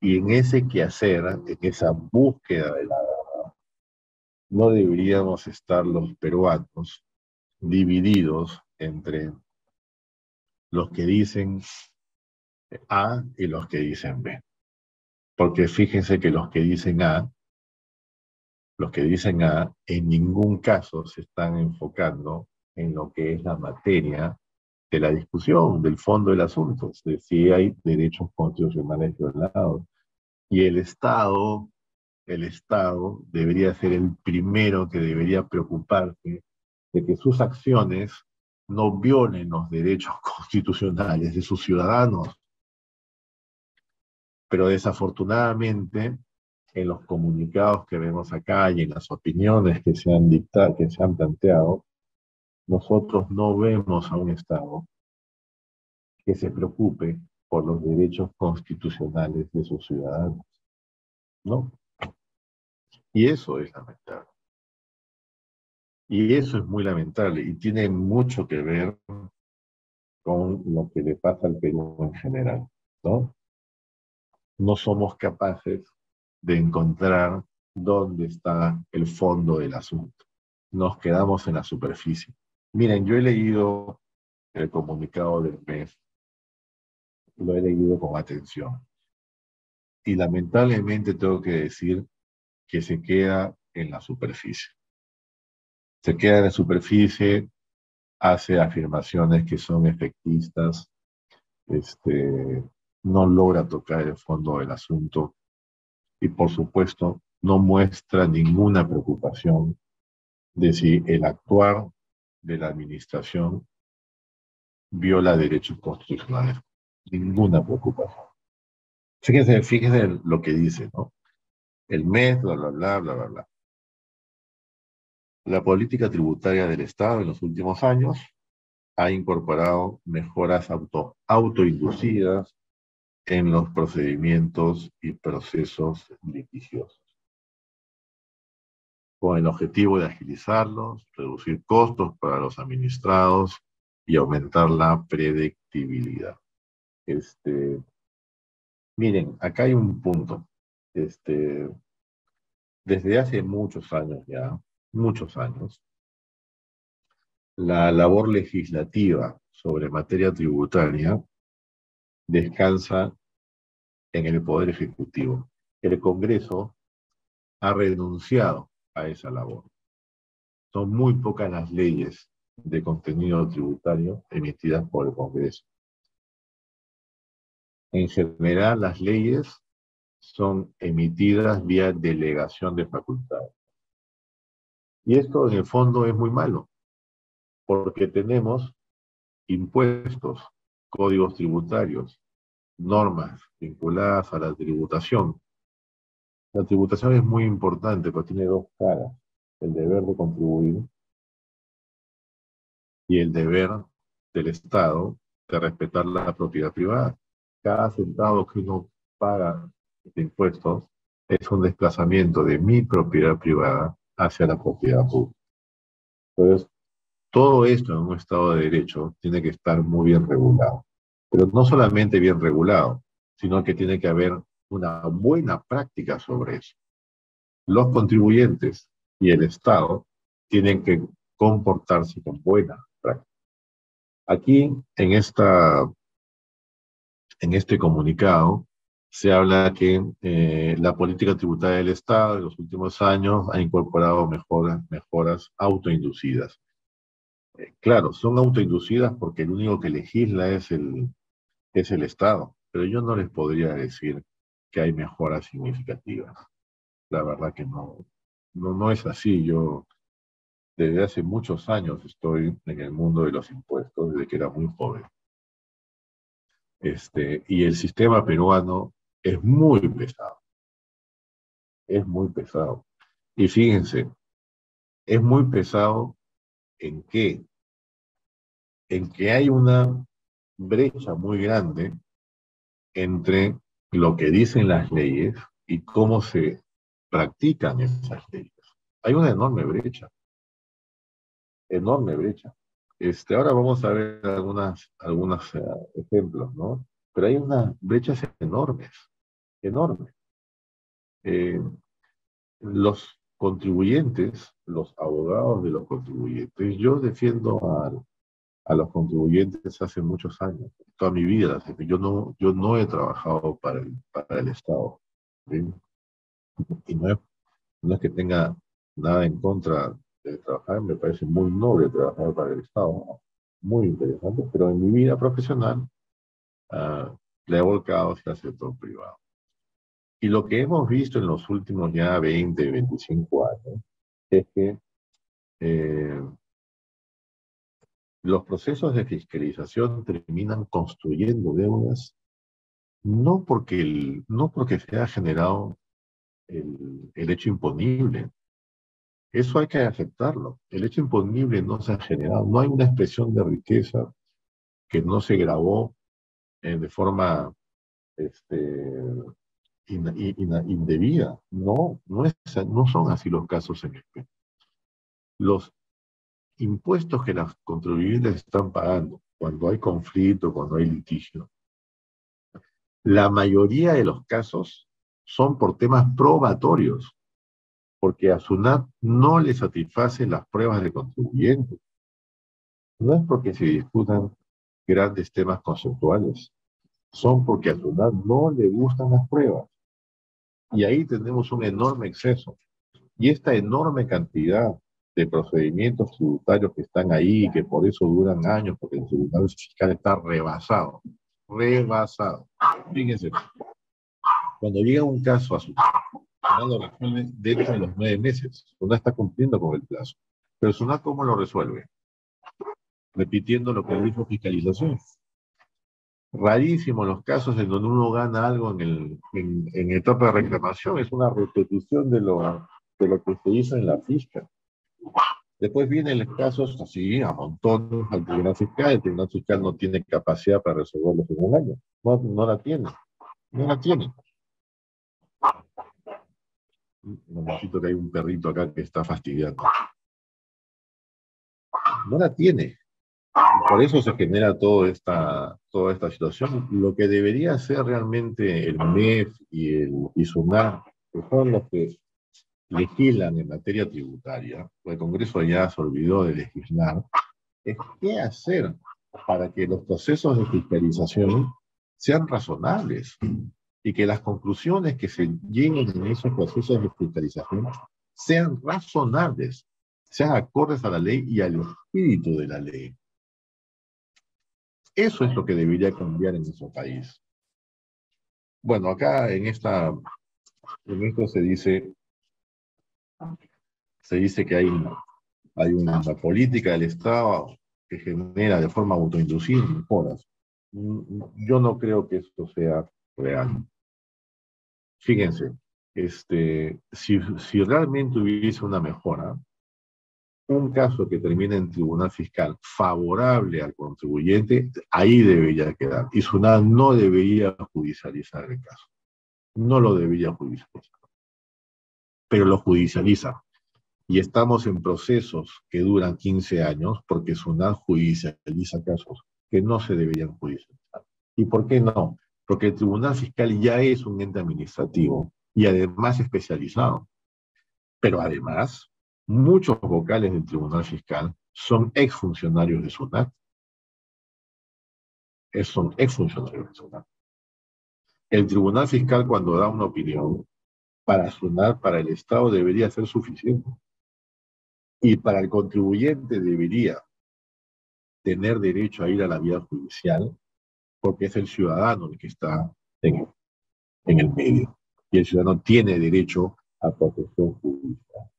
Y en ese quehacer, en esa búsqueda de la verdad, no deberíamos estar los peruanos divididos entre los que dicen A y los que dicen B. Porque fíjense que los que dicen A, los que dicen A, en ningún caso se están enfocando en lo que es la materia de la discusión, del fondo del asunto, de si hay derechos constitucionales violados. Y el Estado, el Estado debería ser el primero que debería preocuparse de que sus acciones no violen los derechos constitucionales de sus ciudadanos. Pero desafortunadamente, en los comunicados que vemos acá y en las opiniones que se han dictado, que se han planteado, nosotros no vemos a un Estado que se preocupe por los derechos constitucionales de sus ciudadanos. ¿No? Y eso es lamentable. Y eso es muy lamentable y tiene mucho que ver con lo que le pasa al Perú en general, ¿no? No somos capaces de encontrar dónde está el fondo del asunto. Nos quedamos en la superficie. Miren, yo he leído el comunicado del mes. Lo he leído con atención. Y lamentablemente tengo que decir que se queda en la superficie. Se queda en la superficie, hace afirmaciones que son efectistas, este, no logra tocar el fondo del asunto y por supuesto no muestra ninguna preocupación de si el actuar de la administración viola derechos constitucionales. Ninguna preocupación. Fíjense, fíjense lo que dice, ¿no? El mes, bla, bla, bla, bla, bla. La política tributaria del Estado en los últimos años ha incorporado mejoras auto, autoinducidas en los procedimientos y procesos litigiosos, con el objetivo de agilizarlos, reducir costos para los administrados y aumentar la predictibilidad. Este, miren, acá hay un punto. Este, desde hace muchos años ya, muchos años, la labor legislativa sobre materia tributaria descansa en el Poder Ejecutivo. El Congreso ha renunciado a esa labor. Son muy pocas las leyes de contenido tributario emitidas por el Congreso. En general, las leyes son emitidas vía delegación de facultades. Y esto en el fondo es muy malo, porque tenemos impuestos, códigos tributarios, normas vinculadas a la tributación. La tributación es muy importante, porque tiene dos caras, el deber de contribuir y el deber del Estado de respetar la propiedad privada. Cada centavo que uno paga de impuestos es un desplazamiento de mi propiedad privada hacia la propiedad pública. Entonces, todo esto en un Estado de Derecho tiene que estar muy bien regulado. Pero no solamente bien regulado, sino que tiene que haber una buena práctica sobre eso. Los contribuyentes y el Estado tienen que comportarse con buena práctica. Aquí, en, esta, en este comunicado, se habla que eh, la política tributaria del Estado en los últimos años ha incorporado mejoras, mejoras autoinducidas claro, son autoinducidas porque el único que legisla es el, es el Estado, pero yo no les podría decir que hay mejoras significativas. La verdad que no, no, no es así. Yo desde hace muchos años estoy en el mundo de los impuestos, desde que era muy joven. Este, y el sistema peruano es muy pesado. Es muy pesado. Y fíjense, es muy pesado en qué? En que hay una brecha muy grande entre lo que dicen las leyes y cómo se practican esas leyes. Hay una enorme brecha. Enorme brecha. Este, ahora vamos a ver algunos algunas, eh, ejemplos, ¿no? Pero hay unas brechas enormes, enormes. Eh, los contribuyentes, los abogados de los contribuyentes. Yo defiendo a, a los contribuyentes hace muchos años, toda mi vida. Yo no, yo no he trabajado para el, para el Estado. Y no es, no es que tenga nada en contra de trabajar, me parece muy noble trabajar para el Estado, muy interesante, pero en mi vida profesional uh, le he volcado hacia el sector privado. Y lo que hemos visto en los últimos ya 20, 25 años es que eh, los procesos de fiscalización terminan construyendo deudas no porque, el, no porque se ha generado el, el, hecho imponible. Eso hay que aceptarlo. El hecho imponible no se ha generado. No hay una expresión de riqueza que no se grabó eh, de forma este, indebida. No, no, es, no son así los casos en España. Los impuestos que las contribuyentes están pagando cuando hay conflicto, cuando hay litigio, la mayoría de los casos son por temas probatorios, porque a SUNAT no le satisfacen las pruebas de contribuyente. No es porque se disputan grandes temas conceptuales. Son porque a SUNAT no le gustan las pruebas. Y ahí tenemos un enorme exceso. Y esta enorme cantidad de procedimientos tributarios que están ahí, que por eso duran años, porque el tribunal fiscal está rebasado. Rebasado. Fíjense, cuando llega un caso a su lo resuelve dentro de los nueve meses. SUNAT está cumpliendo con el plazo. Pero SUNAT, ¿cómo lo resuelve? Repitiendo lo que dijo fiscalización. Rarísimo los casos en donde uno gana algo en, el, en, etapa de reclamación. Es una repetición de lo, de lo que se hizo en la fiscal. Después vienen los casos así, a montón al Tribunal Fiscal. El Tribunal Fiscal no tiene capacidad para resolverlos en un año. No, no la tiene. No la tiene. Necesito que hay un perrito acá que está fastidiando. No la tiene. Por eso se genera toda esta, toda esta situación. Lo que debería ser realmente el MEF y el ISUNAR, que son los que legislan en materia tributaria, el Congreso ya se olvidó de legislar, es qué hacer para que los procesos de fiscalización sean razonables y que las conclusiones que se lleguen en esos procesos de fiscalización sean razonables, sean acordes a la ley y al espíritu de la ley. Eso es lo que debería cambiar en nuestro país. Bueno, acá en esta, en esto se dice, se dice que hay, hay una política del Estado que genera de forma autoinducida mejoras. Yo no creo que esto sea real. Fíjense, este, si, si realmente hubiese una mejora, un caso que termine en tribunal fiscal favorable al contribuyente, ahí debería quedar. Y SUNAT no debería judicializar el caso. No lo debería judicializar. Pero lo judicializa. Y estamos en procesos que duran 15 años porque SUNAT judicializa casos que no se deberían judicializar. ¿Y por qué no? porque el Tribunal Fiscal ya es un ente administrativo y además especializado. Pero además, muchos vocales del Tribunal Fiscal son exfuncionarios de SUNAT. Son exfuncionarios de SUNAT. El Tribunal Fiscal cuando da una opinión, para SUNAT, para el Estado, debería ser suficiente. Y para el contribuyente debería tener derecho a ir a la vía judicial porque es el ciudadano el que está en, el medio. Y el ciudadano tiene derecho a protección judicial.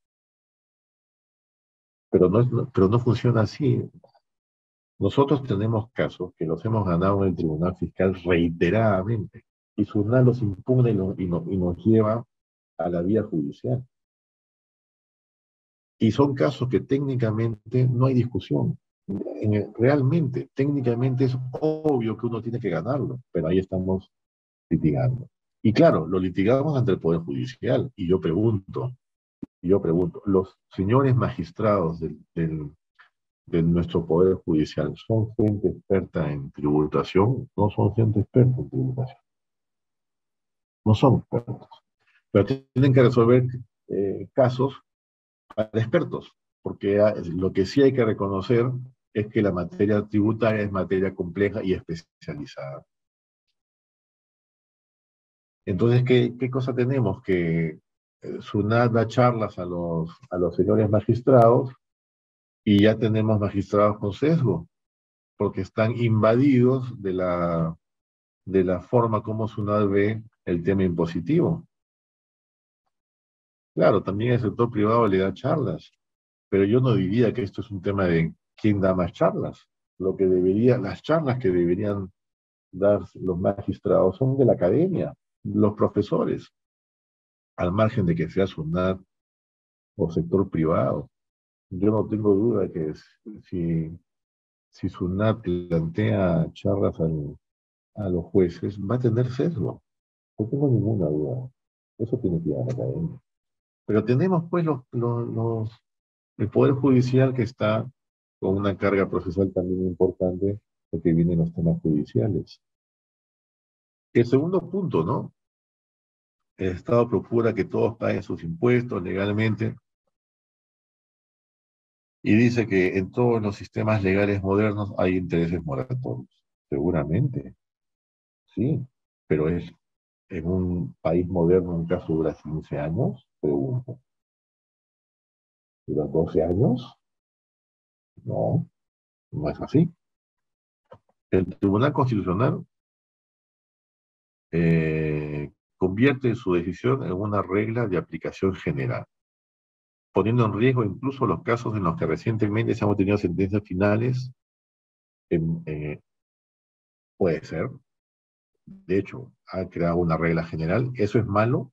Pero no, pero no funciona así. Nosotros tenemos casos que los hemos ganado en el Tribunal Fiscal reiteradamente y SUNAT los impugna y, y, nos lleva a la vía judicial. Y son casos que técnicamente no hay discusión realmente, técnicamente es obvio que uno tiene que ganarlo, pero ahí estamos litigando. Y claro, lo litigamos ante el Poder Judicial. Y yo pregunto, yo pregunto, ¿los señores magistrados del, de nuestro Poder Judicial son gente experta en tributación? No son gente experta en tributación. No son expertos. Pero tienen que resolver eh, casos para expertos, porque lo que sí hay que reconocer es que la materia tributaria es materia compleja y especializada. Entonces, ¿qué, qué cosa tenemos? Que SUNAT da charlas a los, a los señores magistrados y ya tenemos magistrados con sesgo, porque están invadidos de la, de la forma como SUNAT ve el tema impositivo. Claro, también el sector privado le da charlas, pero yo no diría que esto es un tema de quién da más charlas. Lo que debería, las charlas que deberían dar los magistrados son de la academia, los profesores, al margen de que sea SUNAT o sector privado. Yo no tengo duda que si, si SUNAT plantea charlas a los jueces, va a tener sesgo. No tengo ninguna duda. Eso tiene que ir a la academia. Pero tenemos pues los, el Poder Judicial que está con una carga procesal también importante porque vienen los temas judiciales. El segundo punto, ¿no? El Estado procura que todos paguen sus impuestos legalmente. Y dice que en todos los sistemas legales modernos hay intereses moratorios. Seguramente. Sí, pero es en un país moderno, en caso dura 15 años, pregunto. ¿Dura 12 años? No, no es así. El Tribunal Constitucional eh, convierte su decisión en una regla de aplicación general, poniendo en riesgo incluso los casos en los que recientemente se han obtenido sentencias finales. Eh, puede ser. De hecho, ha creado una regla general. ¿Eso es malo?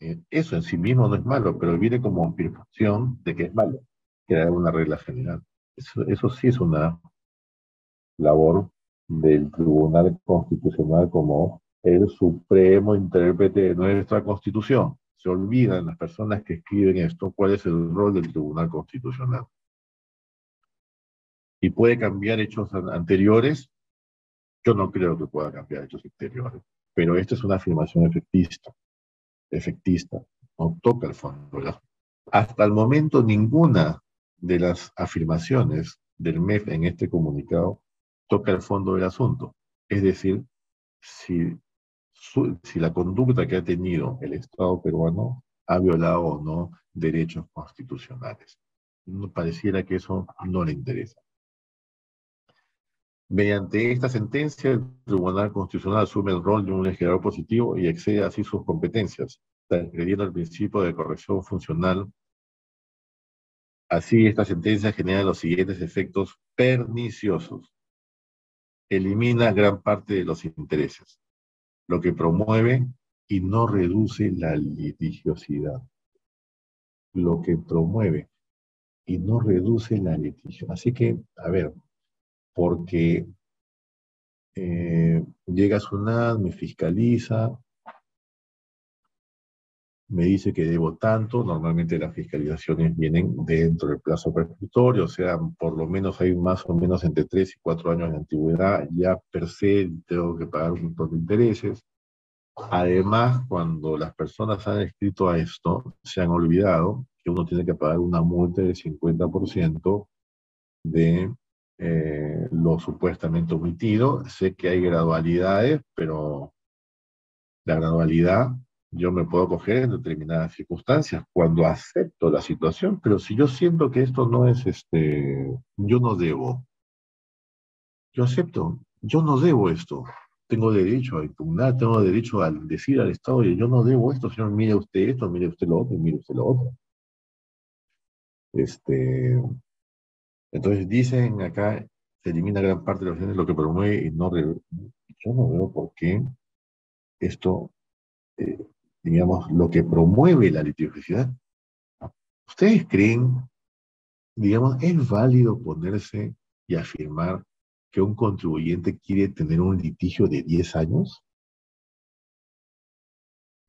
Eh, eso en sí mismo no es malo, pero viene como afirmación de que es malo crear una regla general. Eso sí es una labor del Tribunal Constitucional como el supremo intérprete de nuestra Constitución. Se olvidan las personas que escriben esto cuál es el rol del Tribunal Constitucional. ¿Y puede cambiar hechos anteriores? Yo no creo que pueda cambiar hechos anteriores, pero esta es una afirmación efectista, efectista, no toca el fondo. Hasta el momento ninguna de las afirmaciones del MEF en este comunicado toca el fondo del asunto. Es decir, si, si la conducta que ha tenido el Estado peruano ha violado o no derechos constitucionales. Pareciera que eso no le interesa. Mediante esta sentencia, el Tribunal Constitucional asume el rol de un legislador positivo y excede así sus competencias, transgrediendo el principio de corrección funcional Así, esta sentencia genera los siguientes efectos perniciosos. Elimina gran parte de los intereses, lo que promueve y no reduce la litigiosidad. Lo que promueve y no reduce la litigiosidad. Así que, a ver, porque eh, llega SUNAT, me fiscaliza, me dice que debo tanto, normalmente las fiscalizaciones vienen dentro del plazo prescriptorio, o sea, por lo menos hay más o menos entre 3 y 4 años de antigüedad, ya per se tengo que pagar un montón de intereses. Además, cuando las personas han escrito a esto, se han olvidado que uno tiene que pagar una multa del 50% de eh, lo supuestamente omitido. Sé que hay gradualidades, pero la gradualidad yo me puedo coger en determinadas circunstancias cuando acepto la situación, pero si yo siento que esto no es este, yo no debo. Yo acepto, yo no debo esto. Tengo derecho a impugnar, tengo derecho a decir al Estado, yo no debo esto, señor, mire usted esto, mire usted lo otro, mire usted lo otro. Este, entonces dicen acá, se elimina gran parte de los lo que promueve y no... Yo no veo por qué esto eh, digamos, lo que promueve la litigiosidad. ¿Ustedes creen, digamos, es válido ponerse y afirmar que un contribuyente quiere tener un litigio de 10 años?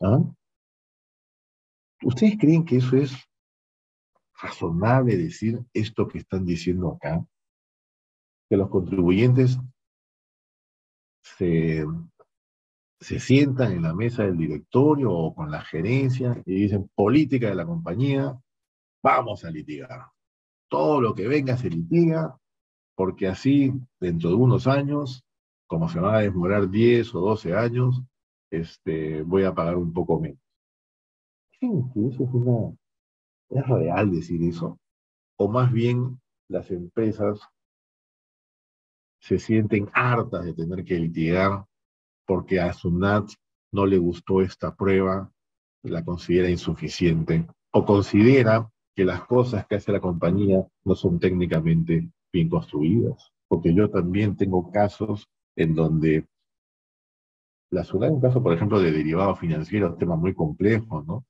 ¿Ah? ¿Ustedes creen que eso es razonable decir esto que están diciendo acá? Que los contribuyentes se se sientan en la mesa del directorio o con la gerencia y dicen, política de la compañía, vamos a litigar. Todo lo que venga se litiga, porque así, dentro de unos años, como se van a demorar 10 o 12 años, este, voy a pagar un poco menos. eso es una... ¿Es real decir eso? O más bien las empresas se sienten hartas de tener que litigar porque a SUNAT no le gustó esta prueba, la considera insuficiente, o considera que las cosas que hace la compañía no son técnicamente bien construidas. Porque yo también tengo casos en donde la SUNAT, un caso, por ejemplo, de derivado financiero, un tema muy complejo, ¿no?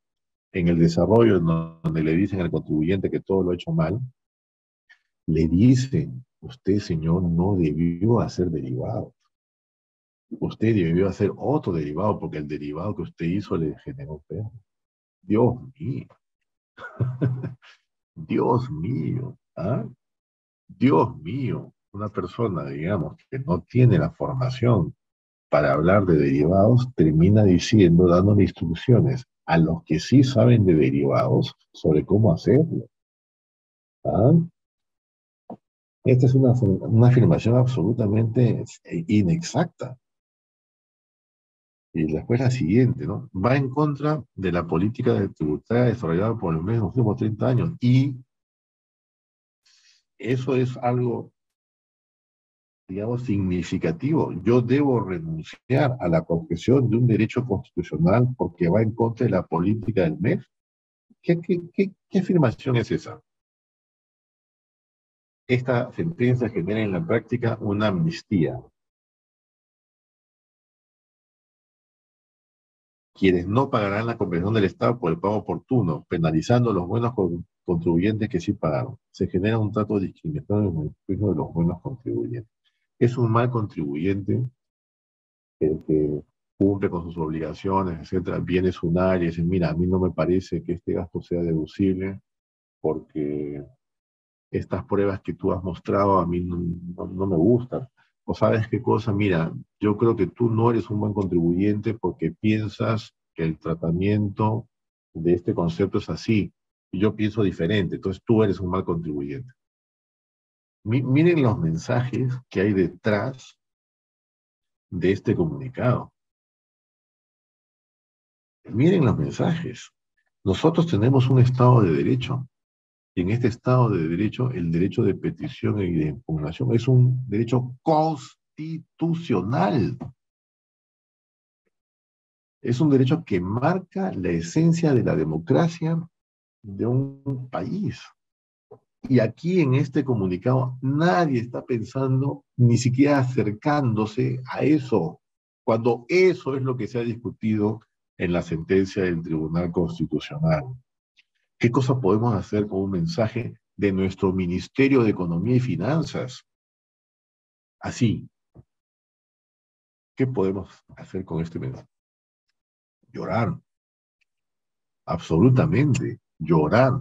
En el desarrollo, donde le dicen al contribuyente que todo lo ha hecho mal, le dicen, usted, señor, no debió hacer derivado usted debió hacer otro derivado porque el derivado que usted hizo le generó perro. Dios mío. Dios mío. ¿ah? Dios mío. Una persona, digamos, que no tiene la formación para hablar de derivados, termina diciendo, dándole instrucciones a los que sí saben de derivados sobre cómo hacerlo. ¿Ah? Esta es una, una afirmación absolutamente inexacta. Y después la siguiente, ¿no? Va en contra de la política de tributaria desarrollada por el menos los últimos 30 años. Y eso es algo, digamos, significativo. Yo debo renunciar a la confesión de un derecho constitucional porque va en contra de la política del mes. ¿Qué, qué, qué afirmación es esa? Esta sentencia genera en la práctica una amnistía quienes no pagarán la compensación del Estado por el pago oportuno, penalizando a los buenos contribuyentes que sí pagaron. Se genera un trato discriminatorio en el de los buenos contribuyentes. Es un mal contribuyente el que cumple con sus obligaciones, etcétera, viene su área y dice, mira, a mí no me parece que este gasto sea deducible porque estas pruebas que tú has mostrado a mí no me gustan. Sabes qué cosa, mira, yo creo que tú no eres un buen contribuyente porque piensas que el tratamiento de este concepto es así, yo pienso diferente, entonces tú eres un mal contribuyente. miren los mensajes que hay detrás de este comunicado. Miren los mensajes. Nosotros tenemos un Estado de Derecho en este Estado de Derecho, el derecho de petición y de impugnación es un derecho constitucional. Es un derecho que marca la esencia de la democracia de un país. Y aquí en este comunicado nadie está pensando ni siquiera acercándose a eso, cuando eso es lo que se ha discutido en la sentencia del Tribunal Constitucional. ¿Qué cosa podemos hacer con un mensaje de nuestro Ministerio de Economía y Finanzas? Así. ¿Qué podemos hacer con este mensaje? Llorar. Absolutamente. Llorar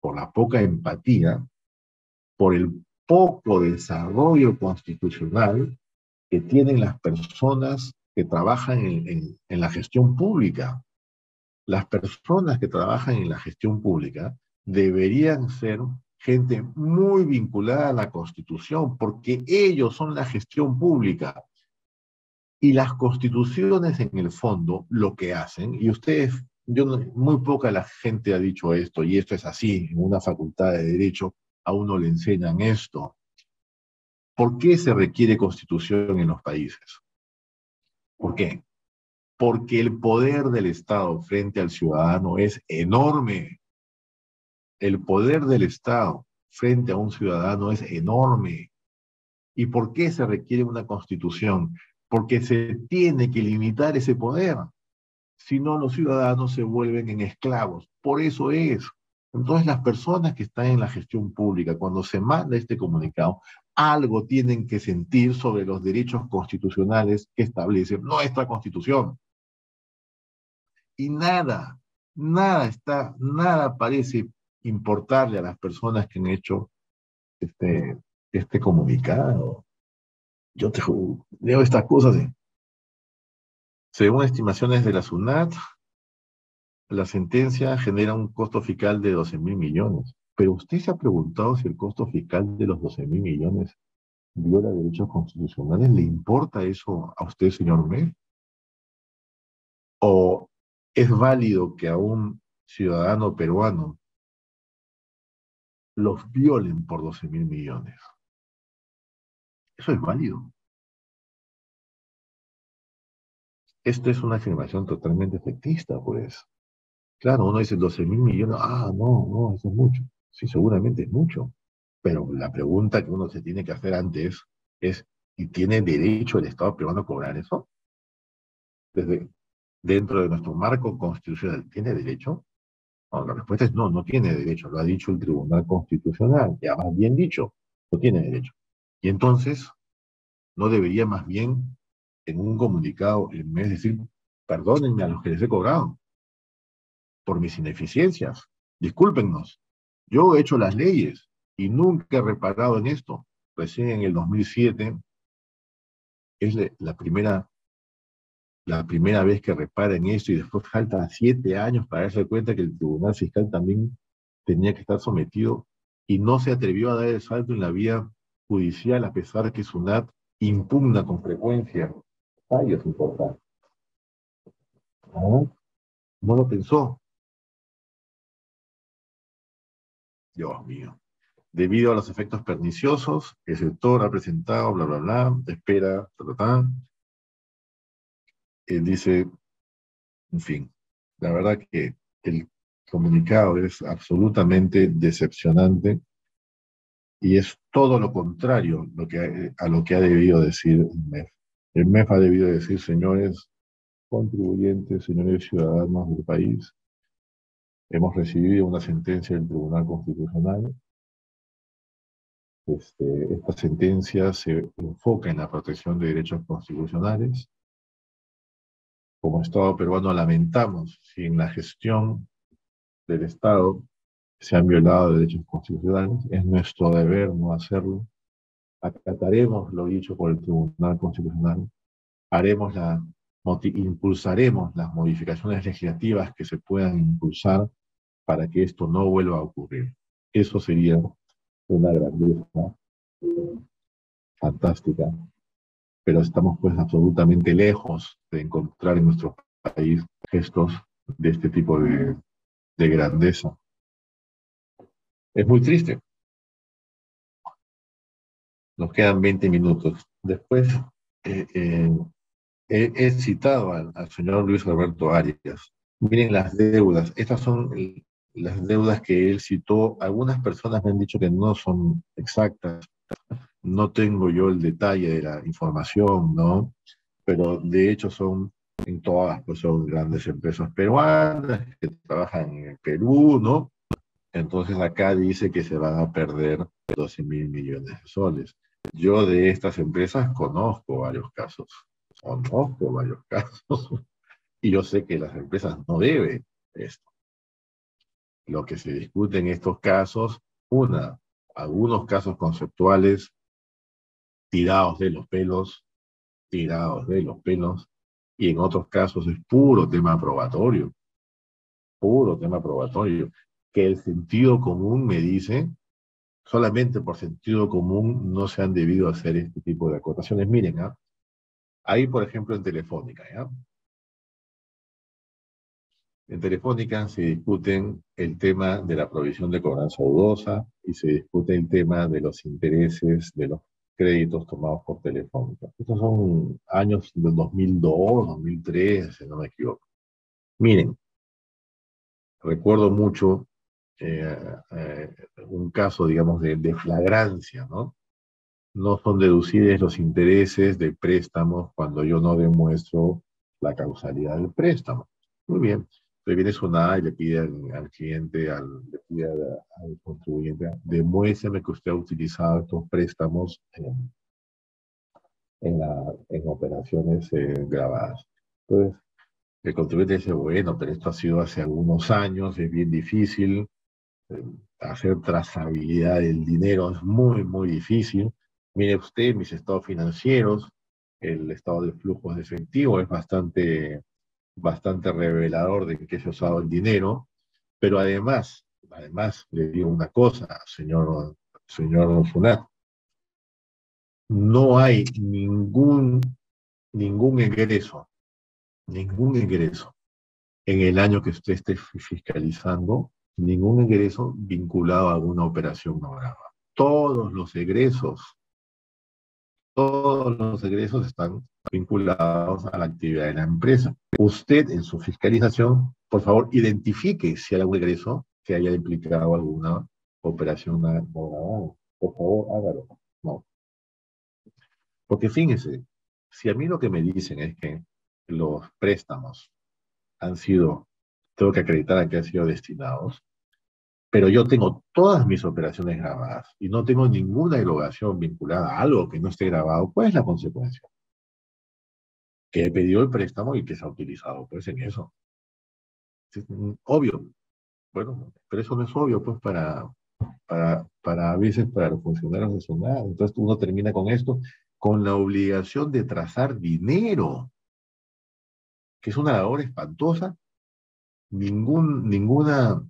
por la poca empatía, por el poco desarrollo constitucional que tienen las personas que trabajan en, en la gestión pública las personas que trabajan en la gestión pública deberían ser gente muy vinculada a la Constitución, porque ellos son la gestión pública. Y las constituciones en el fondo lo que hacen, y ustedes, yo muy poca la gente ha dicho esto, y esto es así, en una facultad de derecho a uno le enseñan esto. ¿Por qué se requiere constitución en los países? ¿Por qué? Porque el poder del Estado frente al ciudadano es enorme. El poder del Estado frente a un ciudadano es enorme. ¿Y por qué se requiere una constitución? Porque se tiene que limitar ese poder. Si no, los ciudadanos se vuelven en esclavos. Por eso es. Entonces, las personas que están en la gestión pública, cuando se manda este comunicado, algo tienen que sentir sobre los derechos constitucionales que establece nuestra constitución y nada, nada está, nada parece importarle a las personas que han hecho este, este comunicado. Yo te leo estas cosas. según estimaciones de la SUNAT, la sentencia genera un costo fiscal de 12 mil millones. Pero usted se ha preguntado si el costo fiscal de los 12 mil millones viola derechos constitucionales. ¿Le importa eso a usted, señor Mel? ¿O es válido que a un ciudadano peruano los violen por 12 mil millones. Eso es válido. Esto es una afirmación totalmente efectista, pues. Claro, uno dice 12 mil millones, ah, no, no, eso es mucho. Sí, seguramente es mucho. Pero la pregunta que uno se tiene que hacer antes es, ¿y tiene derecho el Estado peruano a cobrar eso? Desde, dentro de nuestro marco constitucional, ¿tiene derecho? la respuesta es no, no tiene derecho, lo ha dicho el Tribunal Constitucional, ya más bien dicho, no tiene derecho. Y entonces, ¿no debería más bien en un comunicado, en vez de decir, perdónenme a los que les he cobrado por mis ineficiencias, discúlpennos, yo he hecho las leyes y nunca he reparado en esto. Recién en el 2007 es la primera la primera vez que repara en esto y después falta siete años para darse cuenta que el Tribunal Fiscal también tenía que estar sometido y no se atrevió a dar el salto en la vía judicial a pesar de que SUNAT impugna con frecuencia fallos importantes. No, no lo pensó. Dios mío. Debido a los efectos perniciosos, el sector ha presentado, bla, bla, bla, espera, ta, Él dice, en fin, la verdad que el comunicado es absolutamente decepcionante y es todo lo contrario a lo que ha debido decir el MEF. El MEF ha debido decir, señores contribuyentes, señores ciudadanos del país, hemos recibido una sentencia del Tribunal Constitucional. Este, esta sentencia se enfoca en la protección de derechos constitucionales. Como Estado peruano lamentamos si en la gestión del Estado se han violado derechos constitucionales. Es nuestro deber no hacerlo. Acataremos lo dicho por el Tribunal Constitucional. Haremos la, impulsaremos las modificaciones legislativas que se puedan impulsar para que esto no vuelva a ocurrir. Eso sería una grandeza fantástica. Pero estamos pues absolutamente lejos de encontrar en nuestro país gestos de este tipo de, de grandeza. Es muy triste. Nos quedan 20 minutos. Después eh, eh, he, citado al, señor Luis Alberto Arias. Miren las deudas. Estas son las deudas que él citó. Algunas personas me han dicho que no son exactas. No tengo yo el detalle de la información, ¿no? Pero de hecho son en todas, pues son grandes empresas peruanas que trabajan en el Perú, ¿no? Entonces acá dice que se van a perder 12 mil millones de soles. Yo de estas empresas conozco varios casos, conozco varios casos, y yo sé que las empresas no deben esto. Lo que se discute en estos casos, una, algunos casos conceptuales tirados de los pelos, tirados de los pelos, y en otros casos es puro tema probatorio, puro tema probatorio que el sentido común me dice, solamente por sentido común no se han debido hacer este tipo de acotaciones. Miren, ¿ah? ahí por ejemplo en Telefónica, ¿ya? En Telefónica se discuten el tema de la provisión de cobranza dudosa y se discute el tema de los intereses de los créditos tomados por Telefónica. Estos son años del 2002, 2003, si no me equivoco. Miren, recuerdo mucho eh, eh, un caso, digamos, de, de, flagrancia, ¿no? No son deducibles los intereses de préstamos cuando yo no demuestro la causalidad del préstamo. Muy bien. Entonces viene SUNAT y le pide al, cliente, al, le pide al, contribuyente, demuéstrame que usted ha utilizado estos préstamos en, en, operaciones eh, grabadas. Entonces, el contribuyente dice, bueno, pero esto ha sido hace algunos años, es bien difícil, hacer trazabilidad del dinero es muy, muy difícil. Mire usted, mis estados financieros, el estado de flujos de es bastante, bastante revelador de que se usado el dinero, pero además, además, le digo una cosa, señor, señor Funat, no hay ningún, ningún ingreso, ningún ingreso en el año que usted esté fiscalizando ningún egreso vinculado a alguna operación no grabada. Todos los egresos, todos los egresos están vinculados a la actividad de la empresa. Usted en su fiscalización, por favor, identifique si hay algún egreso que haya implicado alguna operación no. Por favor, hágalo. No. Porque fíjese, si a mí lo que me dicen es que los préstamos han sido tengo que acreditar a qué han sido destinados, pero yo tengo todas mis operaciones grabadas y no tengo ninguna erogación vinculada a algo que no esté grabado, ¿cuál es la consecuencia? Que pedido el préstamo y que se ha utilizado pues en eso. obvio. Bueno, pero eso no es obvio pues para, para, para a veces para los funcionarios de SUNAT. Entonces uno termina con esto, con la obligación de trazar dinero, que es una labor espantosa ningún, ninguna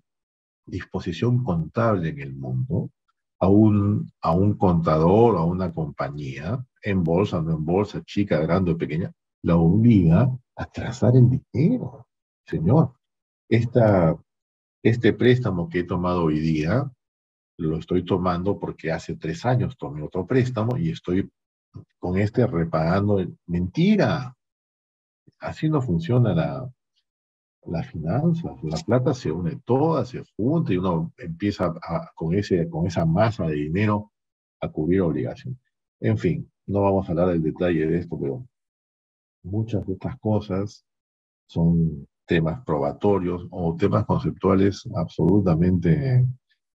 disposición contable en el mundo a un, a un contador a una compañía, en bolsa, no en bolsa, chica, grande o pequeña, la obliga a trazar el dinero. Señor, esta, este préstamo que he tomado hoy día, lo estoy tomando porque hace tres años tomé otro préstamo y estoy con este repagando. Mentira. Así no funciona la, las finanzas, la plata se une toda, se junta y uno empieza con, ese, con esa masa de dinero a cubrir obligaciones. En fin, no vamos a hablar del detalle de esto, pero muchas de estas cosas son temas probatorios o temas conceptuales absolutamente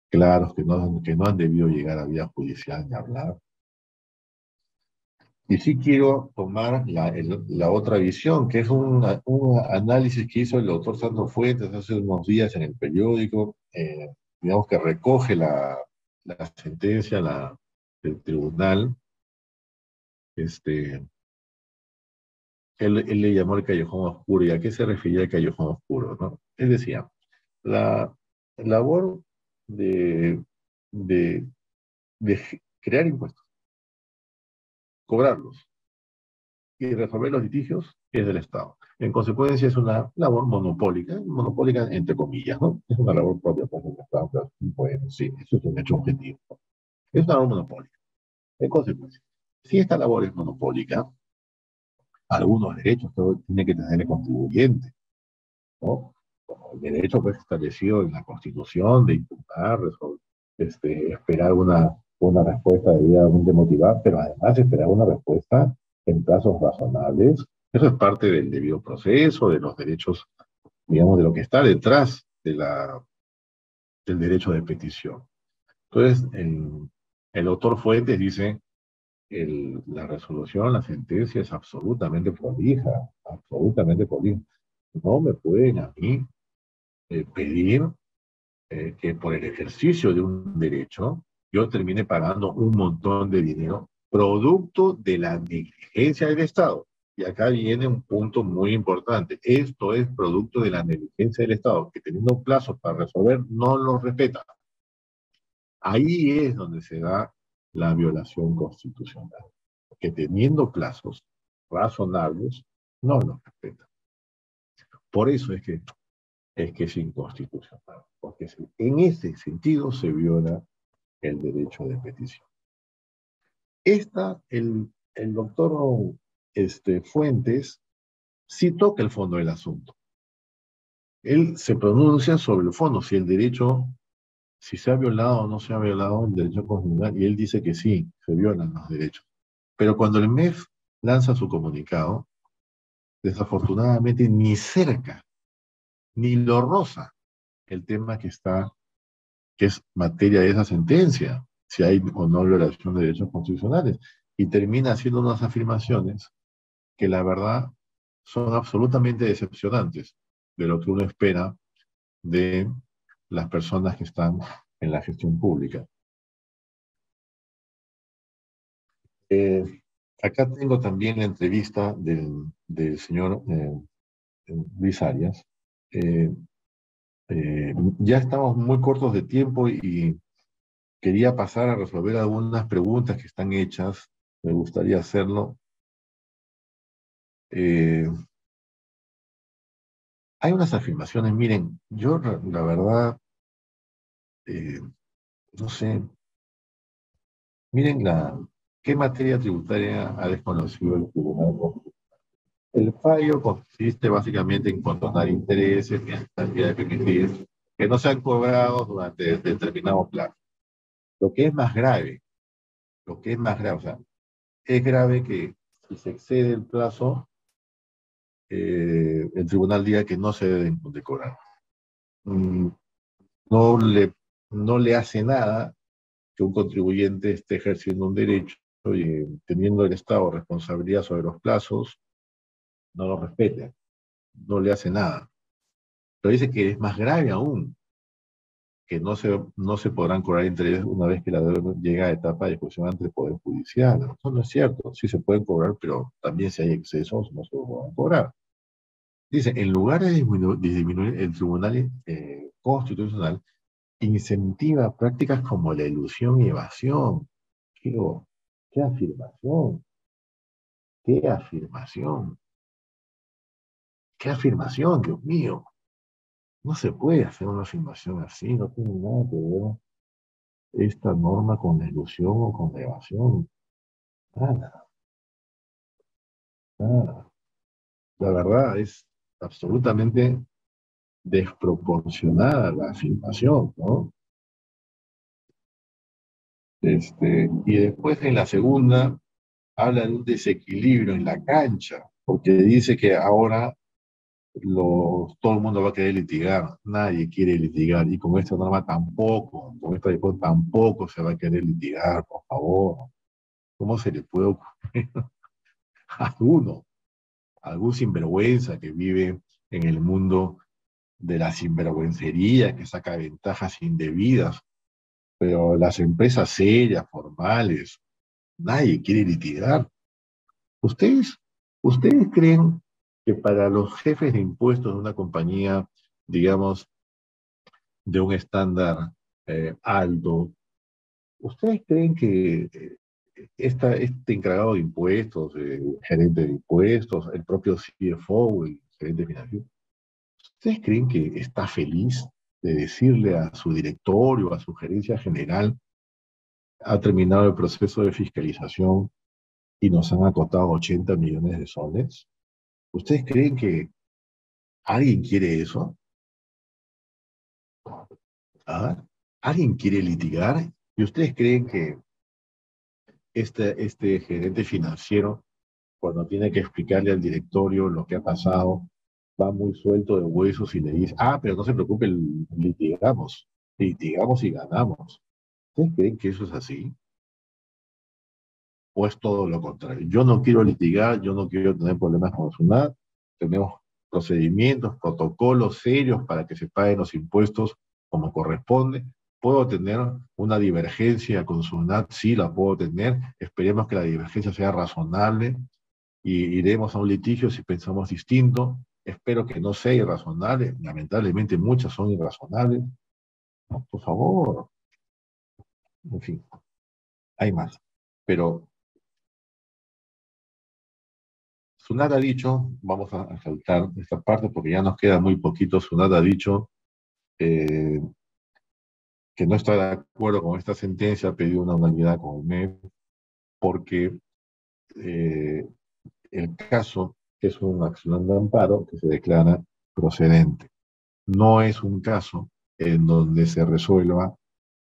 claros que no, que no han debido llegar a vía judicial ni hablar. Y sí quiero tomar la, la otra visión, que es un, un, análisis que hizo el doctor Sandro Fuentes hace unos días en el periódico, eh, digamos que recoge la, la sentencia la, del tribunal. Este, él, él, le llamó el callejón oscuro. ¿Y a qué se refería el callejón oscuro? ¿no? Él decía, la labor de, de, de crear impuestos cobrarlos y resolver los litigios es del Estado. En consecuencia, es una labor monopólica, monopólica entre comillas, ¿no? Es una labor propia por el Estado, pero bueno, sí, eso es un hecho objetivo. Es una labor monopólica. En consecuencia, si esta labor es monopólica, algunos derechos tiene que tener el contribuyente, ¿no? Como el derecho pues, establecido en la Constitución de impugnar, este, esperar una una respuesta debidamente motivada, pero además esperar una respuesta en plazos razonables. Eso es parte del debido proceso, de los derechos, digamos, de lo que está detrás de la, del derecho de petición. Entonces, el, el autor Fuentes dice, el, la resolución, la sentencia es absolutamente prolija, absolutamente prolija. No me pueden a mí eh, pedir eh, que por el ejercicio de un derecho yo terminé pagando un montón de dinero producto de la negligencia del Estado. Y acá viene un punto muy importante. Esto es producto de la negligencia del Estado, que teniendo plazos para resolver no los respeta. Ahí es donde se da la violación constitucional. Que teniendo plazos razonables, no los respeta. Por eso es que es que es inconstitucional, porque en ese sentido se viola el derecho de petición. Esta, el, el doctor este, Fuentes sí toca el fondo del asunto. Él se pronuncia sobre el fondo, si el derecho, si se ha violado o no se ha violado el derecho constitucional, y él dice que sí, se violan los derechos. Pero cuando el MEF lanza su comunicado, desafortunadamente ni cerca, ni lo roza el tema que está que es materia de esa sentencia, si hay o no violación de derechos constitucionales, y termina haciendo unas afirmaciones que la verdad son absolutamente decepcionantes de lo que uno espera de las personas que están en la gestión pública. Eh, acá tengo también la entrevista del, del señor eh, Luis Arias, eh, eh, ya estamos muy cortos de tiempo y quería pasar a resolver algunas preguntas que están hechas. Me gustaría hacerlo. Hay unas afirmaciones, miren, yo la verdad, eh, no sé, miren la, qué materia tributaria ha desconocido el Tribunal el fallo consiste básicamente en condonar intereses, cantidad de que no se han cobrado durante determinado plazo. Lo que es más grave, lo que es más grave, o sea, es grave que si se excede el plazo, eh, el tribunal diga que no se deben de cobrar. Mm, no, le, no le hace nada que un contribuyente esté ejerciendo un derecho y teniendo el Estado responsabilidad sobre los plazos, no lo respete, no le hace nada. Pero dice que es más grave aún, que no se, no se podrán cobrar intereses una vez que la deuda llega a etapa de discusión ante el Poder Judicial. Eso no es cierto, sí se pueden cobrar, pero también si hay excesos no se pueden cobrar. Dice, en lugar de disminuir, el Tribunal eh, Constitucional incentiva prácticas como la ilusión y evasión. ¿Qué, qué afirmación? ¿Qué afirmación? ¿Qué afirmación, Dios mío? No se puede hacer una afirmación así, no tiene nada que ver esta norma con la ilusión o con la evasión. Nada. Nada. La verdad es absolutamente desproporcionada la afirmación, ¿no? Este, y después en la segunda habla de un desequilibrio en la cancha, porque dice que ahora todo el mundo va a querer litigar, nadie quiere litigar, y con esta norma tampoco, con esta tampoco se va a querer litigar, por favor. ¿Cómo se le puede ocurrir a alguno, algún sinvergüenza que vive en el mundo de la sinvergüencería, que saca ventajas indebidas, pero las empresas serias, formales, nadie quiere litigar. ¿Ustedes, ustedes creen que para los jefes de impuestos de una compañía, digamos, de un estándar eh, alto, ¿ustedes creen que eh, esta, este encargado de impuestos, el gerente de impuestos, el propio CFO, el gerente financiero, ¿ustedes creen que está feliz de decirle a su directorio, a su gerencia general, ha terminado el proceso de fiscalización y nos han acotado 80 millones de soles? ¿Ustedes creen que alguien quiere eso? ¿Ah? ¿Alguien quiere litigar? ¿Y ustedes creen que este, este gerente financiero, cuando tiene que explicarle al directorio lo que ha pasado, va muy suelto de huesos y le dice, ah, pero no se preocupe, litigamos, litigamos y ganamos. ¿Ustedes creen que eso es así? ¿O es todo lo contrario? Yo no quiero litigar, yo no quiero tener problemas con SUNAT, tenemos procedimientos, protocolos serios para que se paguen los impuestos como corresponde. ¿Puedo tener una divergencia con SUNAT? Sí, la puedo tener. Esperemos que la divergencia sea razonable y iremos a un litigio si pensamos distinto. Espero que no sea irrazonable. Lamentablemente muchas son irrazonables. por favor. En fin, hay más. Pero Sunat ha dicho, vamos a, saltar esta parte porque ya nos queda muy poquito, Sunat ha dicho eh, que no está de acuerdo con esta sentencia, ha pedido una unanimidad con el MEP, porque eh, el caso es una acción de amparo que se declara procedente. No es un caso en donde se resuelva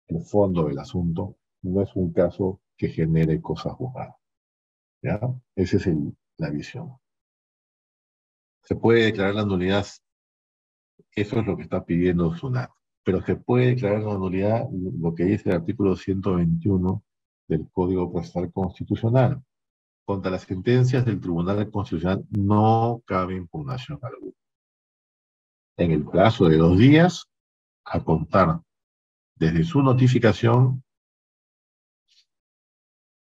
el fondo del asunto, no es un caso que genere cosas juzgadas. ¿Ya? Esa es la visión. Se puede declarar la nulidad, eso es lo que está pidiendo SUNAT, pero se puede declarar la nulidad lo que dice el artículo 121 del Código Procesal Constitucional. Contra las sentencias del Tribunal Constitucional no cabe impugnación alguna. En el plazo de dos días, a contar desde su notificación,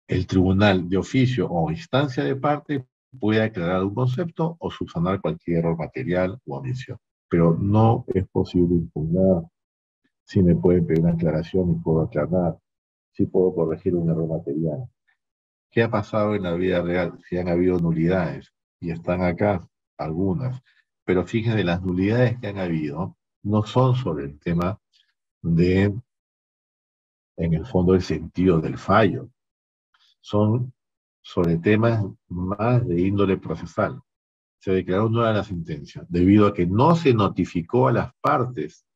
el tribunal de oficio o instancia de parte puede aclarar un concepto o subsanar cualquier error material o omisión. Pero no es posible impugnar. Si me pueden pedir una aclaración y puedo aclarar, si puedo corregir un error material. ¿Qué ha pasado en la vida real? Si han habido nulidades, y están acá algunas, pero fíjense, las nulidades que han habido no son sobre el tema de, en el fondo, el sentido del fallo. Son sobre temas más de índole procesal. Se declaró nueva la sentencia, debido a que no se notificó a las partes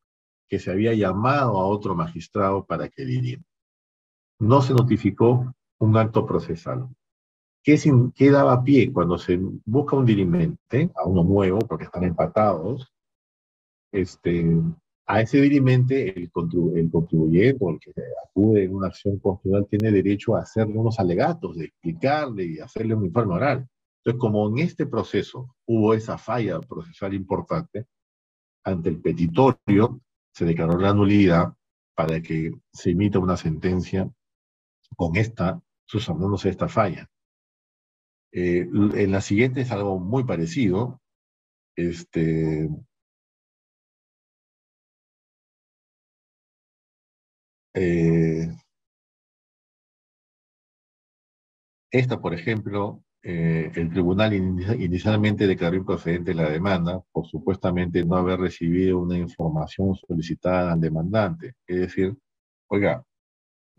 que se había llamado a otro magistrado para que diriman. No se notificó un acto procesal. ¿Qué, ¿Qué, daba pie cuando se busca un dirimente, a uno nuevo, porque están empatados? Este, a ese dirimente el, contribuyente o el que acude en una acción constitucional tiene derecho a hacerle unos alegatos, de explicarle y hacerle un informe oral. Entonces, como en este proceso hubo esa falla procesal importante, ante el petitorio se declaró la nulidad para que se emita una sentencia con esta susanándose esta falla. Eh, en la siguiente es algo muy parecido. Este, eh, esta, por ejemplo, eh, el tribunal inicialmente declaró improcedente la demanda por supuestamente no haber recibido una información solicitada al demandante. Es decir, oiga,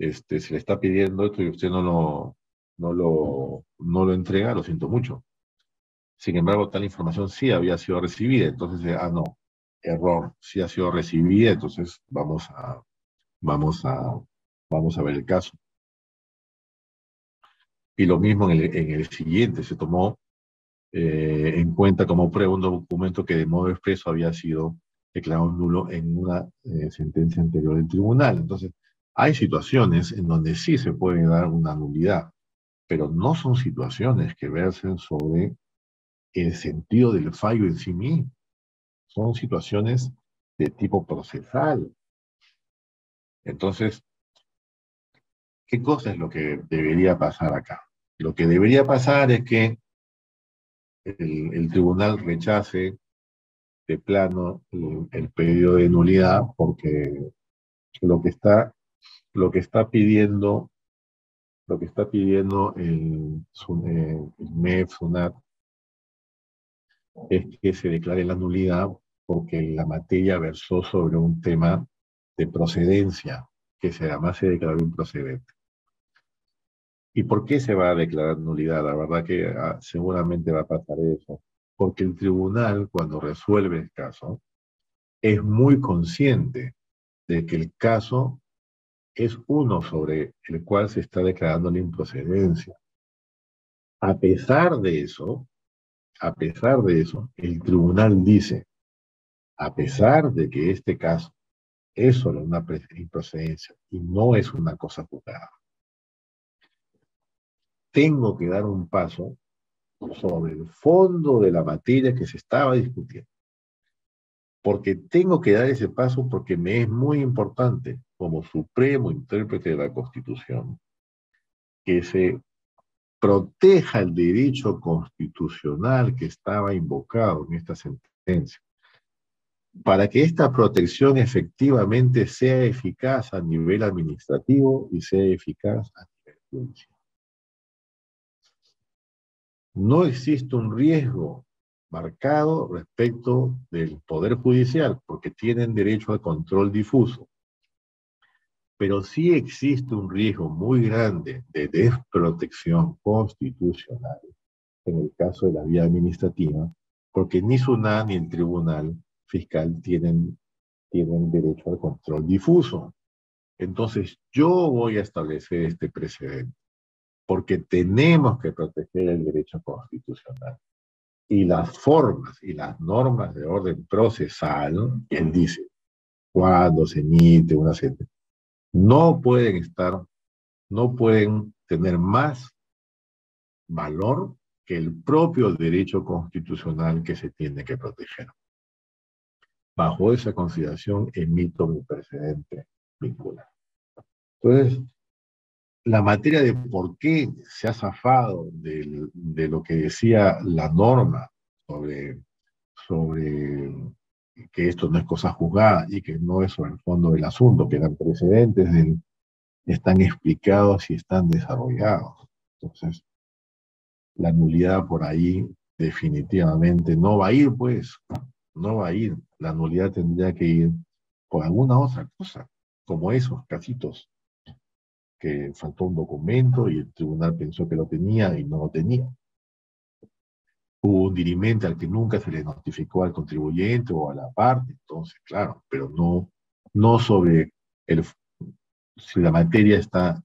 este, se le está pidiendo esto y usted no lo, no lo, no lo entrega, lo siento mucho. Sin embargo, tal información sí había sido recibida. Entonces, ah, no, error, sí ha sido recibida, entonces vamos a, vamos a, vamos a ver el caso. Y lo mismo en el, en el siguiente, se tomó eh, en cuenta como prueba un documento que de modo expreso había sido declarado nulo en una eh, sentencia anterior del tribunal. Entonces, hay situaciones en donde sí se puede dar una nulidad, pero no son situaciones que versen sobre el sentido del fallo en sí mismo. Son situaciones de tipo procesal. Entonces, ¿qué cosa es lo que debería pasar acá? Lo que debería pasar es que el, tribunal rechace de plano el, pedido de nulidad porque lo que está, lo que está pidiendo, lo que está pidiendo el, el MEF, SUNAT, es que se declare la nulidad porque la materia versó sobre un tema de procedencia, que se además se declaró improcedente. ¿Y por qué se va a declarar nulidad? La verdad que ah, seguramente va a pasar eso. Porque el tribunal, cuando resuelve el caso, es muy consciente de que el caso es uno sobre el cual se está declarando la improcedencia. A pesar de eso, a pesar de eso, el tribunal dice, a pesar de que este caso es solo una improcedencia y no es una cosa juzgada, tengo que dar un paso sobre el fondo de la materia que se estaba discutiendo. Porque tengo que dar ese paso porque me es muy importante, como supremo intérprete de la Constitución, que se proteja el derecho constitucional que estaba invocado en esta sentencia. Para que esta protección efectivamente sea eficaz a nivel administrativo y sea eficaz a nivel judicial no existe un riesgo marcado respecto del Poder Judicial, porque tienen derecho al control difuso. Pero sí existe un riesgo muy grande de desprotección constitucional en el caso de la vía administrativa, porque ni SUNA ni el Tribunal Fiscal tienen, tienen derecho al control difuso. Entonces, yo voy a establecer este precedente porque tenemos que proteger el derecho constitucional. Y las formas y las normas de orden procesal, él dice, cuando se emite una sentencia, no pueden estar, no pueden tener más valor que el propio derecho constitucional que se tiene que proteger. Bajo esa consideración emito mi precedente vinculante. Entonces, la materia de por qué se ha zafado de, lo que decía la norma sobre, sobre que esto no es cosa juzgada y que no es sobre el fondo del asunto, que eran precedentes están explicados y están desarrollados. Entonces, la nulidad por ahí definitivamente no va a ir, pues, no va a ir. La nulidad tendría que ir por alguna otra cosa, como esos casitos que faltó un documento y el tribunal pensó que lo tenía y no lo tenía. Hubo un dirimente al que nunca se le notificó al contribuyente o a la parte, entonces, claro, pero no, no sobre el, si la materia está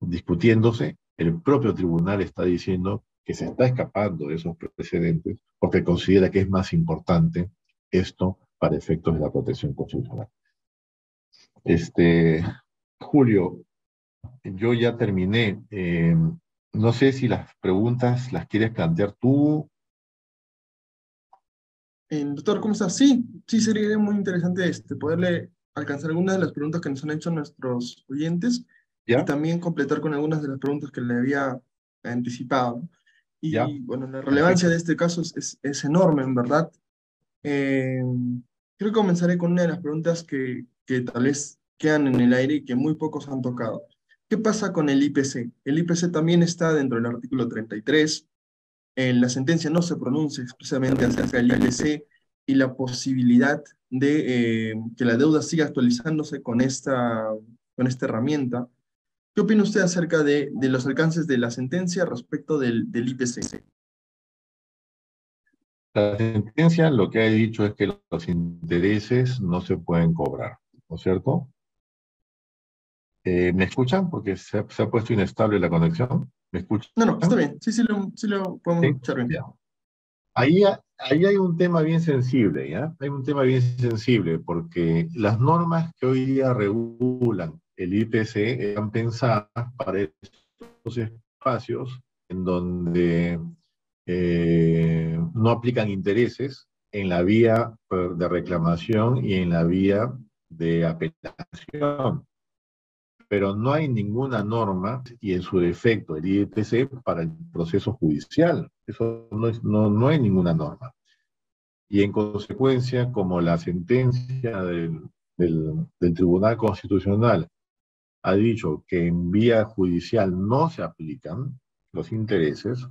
discutiéndose, el propio tribunal está diciendo que se está escapando de esos precedentes porque considera que es más importante esto para efectos de la protección constitucional. Este, Julio, yo ya terminé. Eh, no sé si las preguntas las quieres plantear tú. Eh, doctor, ¿cómo estás? Sí, sí, sería muy interesante este, poderle alcanzar algunas de las preguntas que nos han hecho nuestros oyentes y también completar con algunas de las preguntas que le había anticipado. Y bueno, la relevancia de este caso es, es, enorme, en verdad. Eh, creo que comenzaré con una de las preguntas que, que tal vez quedan en el aire y que muy pocos han tocado. ¿Qué pasa con el IPC? El IPC también está dentro del artículo 33. En la sentencia no se pronuncia expresamente acerca del IPC y la posibilidad de eh, que la deuda siga actualizándose con esta, con esta herramienta. ¿Qué opina usted acerca de, de los alcances de la sentencia respecto del, del IPC? La sentencia lo que ha dicho es que los intereses no se pueden cobrar, ¿no es cierto? Eh, ¿Me escuchan? Porque se ha, puesto inestable la conexión. ¿Me escuchan? No, no, está bien. Sí, sí lo, sí lo podemos escuchar bien. Ahí, ahí hay un tema bien sensible, ¿ya? Hay un tema bien sensible porque las normas que hoy día regulan el IPC están pensadas para estos espacios en donde eh, no aplican intereses en la vía de reclamación y en la vía de apelación pero no hay ninguna norma y en su defecto el IEPC para el proceso judicial. Eso no, es, no, no hay ninguna norma. Y en consecuencia, como la sentencia del, del, del Tribunal Constitucional ha dicho que en vía judicial no se aplican los intereses,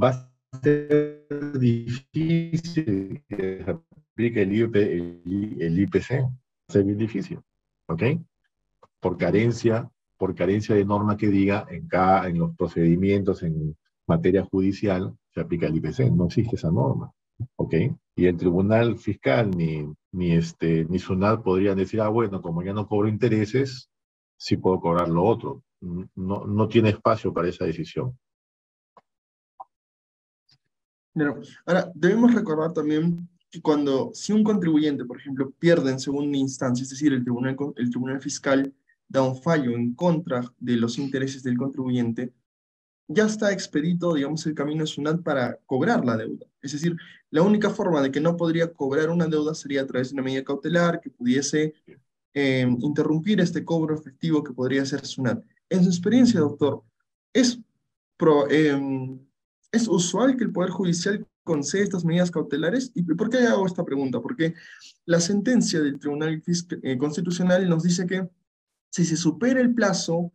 va a ser difícil que se aplique el, el IPC ser difícil, ¿ok? Por carencia, por carencia de norma que diga en, cada, en los procedimientos en materia judicial se aplica el IPC, no existe esa norma, ¿ok? Y el tribunal fiscal ni, ni, este, ni SUNAT podrían decir, ah, bueno, como ya no cobro intereses, sí puedo cobrar lo otro. No, no tiene espacio para esa decisión. Ahora, debemos recordar también cuando, si un contribuyente, por ejemplo, pierde en segunda instancia, es decir, el tribunal, el tribunal fiscal da un fallo en contra de los intereses del contribuyente, ya está expedito, digamos, el camino de SUNAT para cobrar la deuda. Es decir, la única forma de que no podría cobrar una deuda sería a través de una medida cautelar que pudiese eh, interrumpir este cobro efectivo que podría hacer SUNAT. En su experiencia, doctor, ¿es, eh, ¿es usual que el Poder Judicial concede estas medidas cautelares? ¿Y por qué hago esta pregunta? Porque la sentencia del Tribunal eh, Constitucional nos dice que si se supera el plazo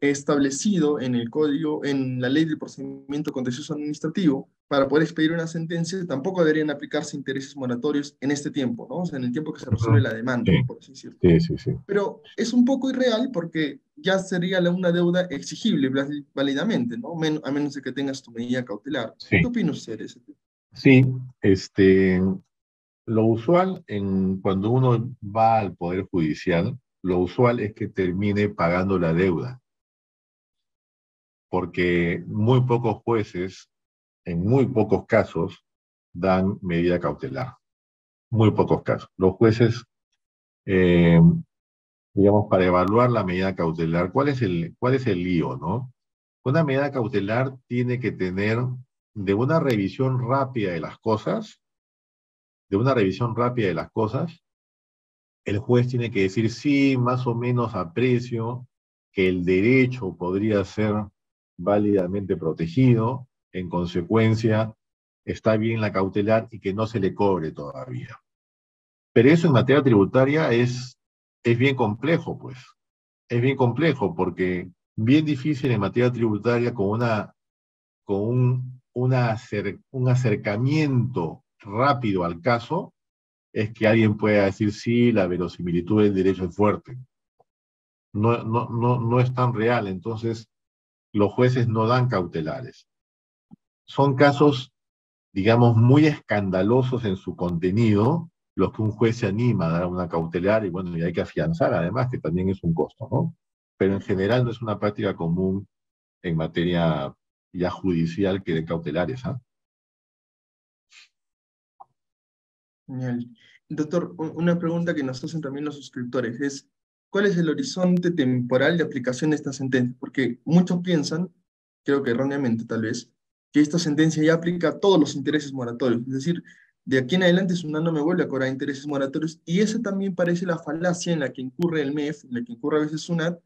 establecido en el código, en la ley del procedimiento contencioso administrativo, para poder expedir una sentencia, tampoco deberían aplicarse intereses moratorios en este tiempo, ¿no? O sea, en el tiempo que se resuelve la demanda, por así decirlo. Sí, sí, sí. Pero es un poco irreal porque ya sería una deuda exigible válidamente, ¿no? a menos de que tengas tu medida cautelar. ¿Qué opina usted de ese tema? Sí, este, lo usual en, cuando uno va al Poder Judicial, lo usual es que termine pagando la deuda, porque muy pocos jueces, en muy pocos casos, dan medida cautelar. Muy pocos casos. Los jueces, eh, digamos, para evaluar la medida cautelar, ¿cuál es, el, ¿cuál es el lío, no? Una medida cautelar tiene que tener de una revisión rápida de las cosas, de una revisión rápida de las cosas, el juez tiene que decir, sí, más o menos aprecio que el derecho podría ser válidamente protegido, en consecuencia, está bien la cautelar y que no se le cobre todavía. Pero eso en materia tributaria es, es bien complejo, pues. Es bien complejo porque bien difícil en materia tributaria con, una, con un un acercamiento rápido al caso es que alguien pueda decir, sí, la verosimilitud del derecho es fuerte. No, no, no, no es tan real, entonces los jueces no dan cautelares. Son casos, digamos, muy escandalosos en su contenido, los que un juez se anima a dar una cautelar y bueno, y hay que afianzar además, que también es un costo, ¿no? Pero en general no es una práctica común en materia ya judicial que de cautelares. ¿ah? Doctor, una pregunta que nos hacen también los suscriptores es, ¿cuál es el horizonte temporal de aplicación de esta sentencia? Porque muchos piensan, creo que erróneamente tal vez, que esta sentencia ya aplica a todos los intereses moratorios. Es decir, de aquí en adelante SUNAT no me vuelve a cobrar intereses moratorios y esa también parece la falacia en la que incurre el MEF, en la que incurre a veces SUNAT,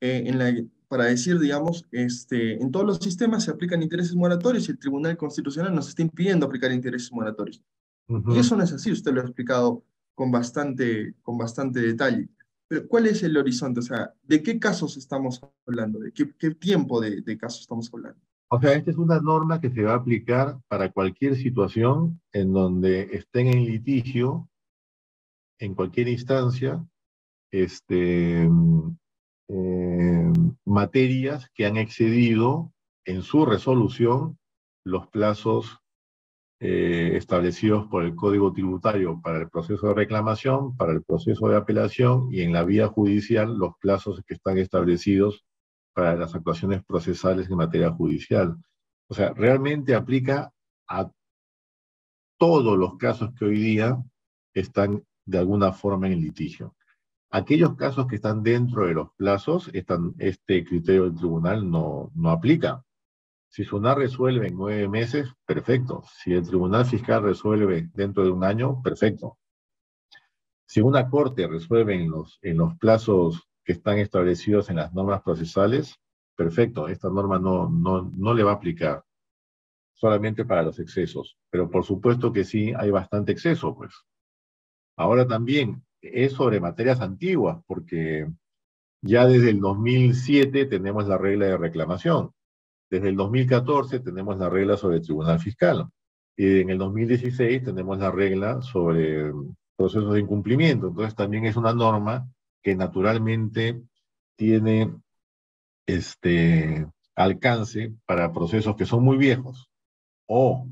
eh, en la para decir, digamos, este, en todos los sistemas se aplican intereses moratorios y el Tribunal Constitucional nos está impidiendo aplicar intereses moratorios. Y eso no es así, usted lo ha explicado con bastante, con bastante detalle. Pero ¿cuál es el horizonte? O sea, ¿de qué casos estamos hablando? ¿De qué, tiempo de, de casos estamos hablando? O sea, esta es una norma que se va a aplicar para cualquier situación en donde estén en litigio, en cualquier instancia, este, eh, materias que han excedido en su resolución los plazos eh, establecidos por el Código Tributario para el proceso de reclamación, para el proceso de apelación y en la vía judicial los plazos que están establecidos para las actuaciones procesales en materia judicial. O sea, realmente aplica a todos los casos que hoy día están de alguna forma en litigio. Aquellos casos que están dentro de los plazos, este criterio del tribunal no, no aplica. Si SUNAR resuelve en nueve meses, perfecto. Si el tribunal fiscal resuelve dentro de un año, perfecto. Si una corte resuelve en los, en los plazos que están establecidos en las normas procesales, perfecto, esta norma no, no, no le va a aplicar solamente para los excesos, pero por supuesto que sí hay bastante exceso, pues. Ahora también es sobre materias antiguas, porque ya desde el 2007 tenemos la regla de reclamación, desde el 2014 tenemos la regla sobre tribunal fiscal, y en el 2016 tenemos la regla sobre procesos de incumplimiento, entonces también es una norma que naturalmente tiene este alcance para procesos que son muy viejos o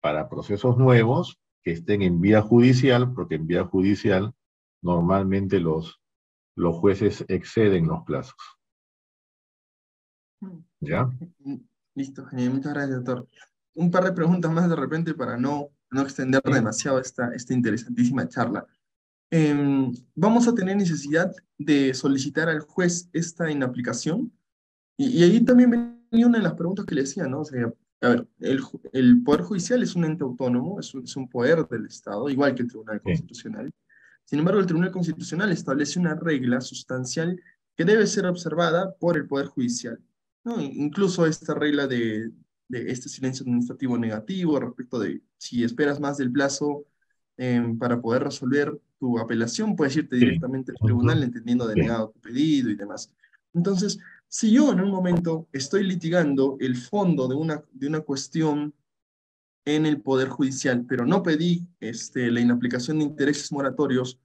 para procesos nuevos que estén en vía judicial, porque en vía judicial normalmente los, los jueces exceden los plazos. ¿Ya? Listo, genial. Muchas gracias, doctor. Un par de preguntas más de repente para no, no extender demasiado esta, esta interesantísima charla. Em, vamos a tener necesidad de solicitar al juez esta inaplicación. Y, y ahí también venía una de las preguntas que le decía, ¿no? O sea, a ver, el, el Poder Judicial es un ente autónomo, es un, es un poder del Estado, igual que el Tribunal Constitucional. Sin embargo, el Tribunal Constitucional establece una regla sustancial que debe ser observada por el Poder Judicial. ¿no? Incluso esta regla de, de este silencio administrativo negativo respecto de si esperas más del plazo Em, para poder resolver tu apelación, puedes irte directamente al tribunal entendiendo denegado tu pedido y demás. Entonces, si yo en un momento estoy litigando el fondo de una, de una cuestión en el Poder Judicial, pero no pedí este, la inaplicación de intereses moratorios,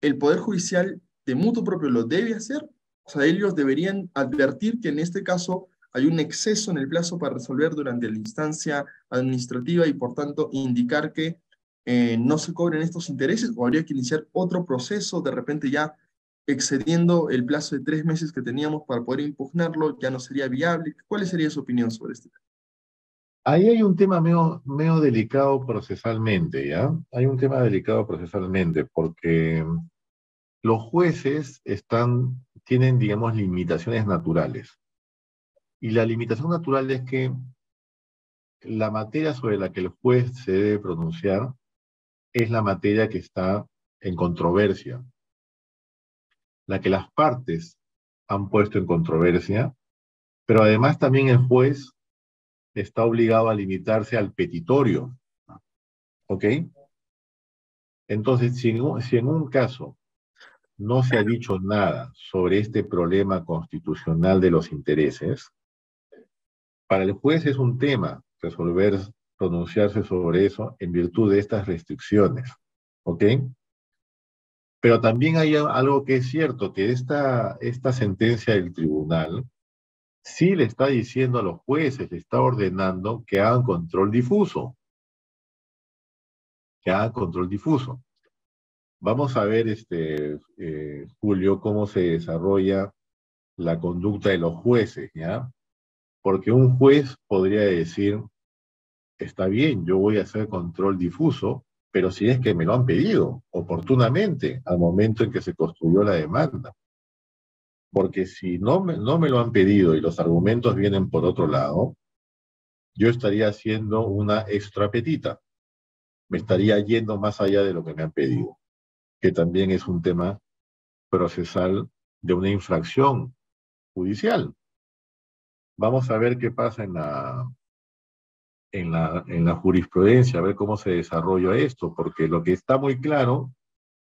¿el Poder Judicial de mutuo propio lo debe hacer? O sea, ellos deberían advertir que en este caso hay un exceso en el plazo para resolver durante la instancia administrativa y por tanto indicar que eh, no se cobren estos intereses o habría que iniciar otro proceso, de repente ya excediendo el plazo de tres meses que teníamos para poder impugnarlo, ya no sería viable. ¿Cuál sería su opinión sobre este tema? Ahí hay un tema medio, medio delicado procesalmente, ¿ya? Hay un tema delicado procesalmente porque los jueces están, tienen, digamos, limitaciones naturales. Y la limitación natural es que la materia sobre la que el juez se debe pronunciar es la materia que está en controversia, la que las partes han puesto en controversia, pero además también el juez está obligado a limitarse al petitorio. ¿Ok? Entonces, si en, un caso no se ha dicho nada sobre este problema constitucional de los intereses, para el juez es un tema resolver pronunciarse sobre eso en virtud de estas restricciones. ¿Ok? Pero también hay algo que es cierto, que esta, esta sentencia del tribunal sí le está diciendo a los jueces, le está ordenando que hagan control difuso. Que hagan control difuso. Vamos a ver, este, eh, Julio, cómo se desarrolla la conducta de los jueces, ¿ya? Porque un juez podría decir, está bien, yo voy a hacer control difuso, pero si es que me lo han pedido oportunamente al momento en que se construyó la demanda. Porque si no me, no me lo han pedido y los argumentos vienen por otro lado, yo estaría haciendo una extrapetita. Me estaría yendo más allá de lo que me han pedido, que también es un tema procesal de una infracción judicial. Vamos a ver qué pasa en la, en la, en la jurisprudencia, a ver cómo se desarrolla esto, porque lo que está muy claro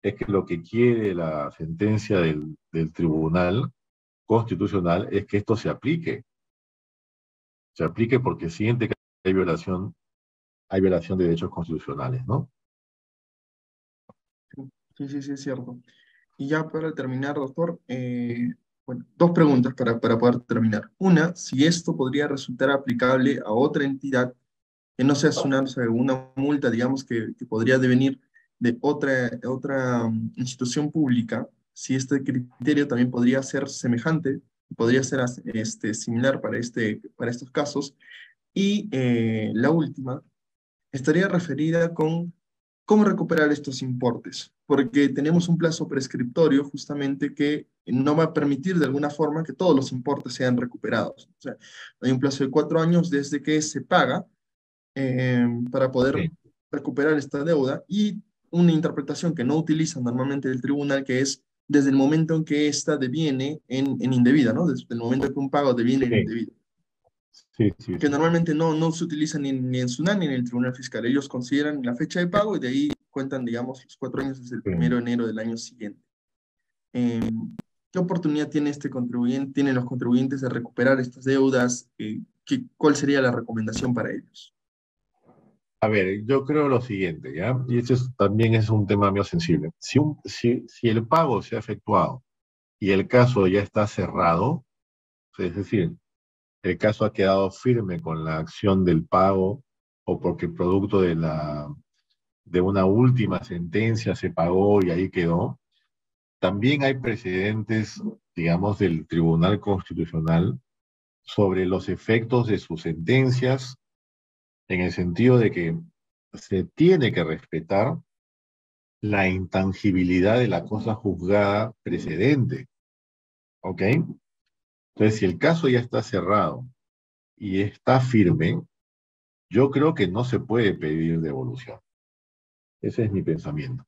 es que lo que quiere la sentencia del, del tribunal constitucional es que esto se aplique. Se aplique porque siente que hay violación, hay violación de derechos constitucionales, ¿no? Sí, sí, sí, es cierto. Y ya para terminar, doctor, eh, dos preguntas para, para poder terminar. Una, si esto podría resultar aplicable a otra entidad que no sea una, una multa, digamos, que podría devenir de otra, otra um, institución pública, si este criterio también podría ser semejante, podría ser este, similar para, este, para estos casos. Y eh, la última estaría referida con cómo recuperar estos importes, porque tenemos un plazo prescriptorio justamente que no va a permitir de alguna forma que todos los importes sean recuperados. O sea, hay un plazo de cuatro años desde que se paga eh, para poder recuperar esta deuda y una interpretación que no utiliza normalmente el tribunal, que es desde el momento en que ésta deviene en, en indebida, ¿no? Desde el momento en que un pago deviene en indebido. Sí, sí, que normalmente no, no se utiliza ni, ni, en SUNAT ni en el Tribunal Fiscal. Ellos consideran la fecha de pago y de ahí cuentan, digamos, los cuatro años desde el primero de enero del año siguiente. Em, ¿Qué oportunidad tiene este contribuyente, tienen los contribuyentes de recuperar estas deudas? Eh, ¿qué, ¿Cuál sería la recomendación para ellos? A ver, yo creo lo siguiente, ¿ya? Y este también es un tema mío sensible. Si el pago se ha efectuado y el caso ya está cerrado, es decir, el caso ha quedado firme con la acción del pago o porque producto de, la, de una última sentencia se pagó y ahí quedó, también hay precedentes, digamos, del Tribunal Constitucional sobre los efectos de sus sentencias en el sentido de que se tiene que respetar la intangibilidad de la cosa juzgada precedente. ¿Ok? Entonces, si el caso ya está cerrado y está firme, yo creo que no se puede pedir devolución. Ese es mi pensamiento.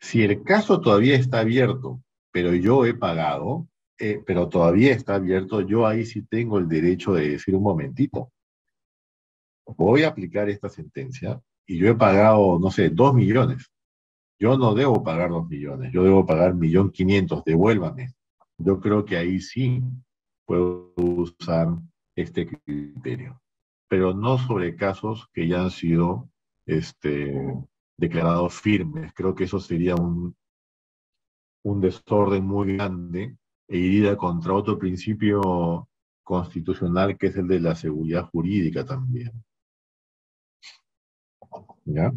Si el caso todavía está abierto, pero yo he pagado, eh, pero todavía está abierto, yo ahí sí tengo el derecho de decir un momentito voy a aplicar esta sentencia y yo he pagado, no sé, dos millones. Yo no debo pagar dos millones, yo debo pagar millón quinientos, devuélvame. Yo creo que ahí sí puedo usar este criterio, pero no sobre casos que ya han sido este, declarados firmes. Creo que eso sería un, un desorden muy grande e iría contra otro principio constitucional que es el de la seguridad jurídica también. ¿Ya?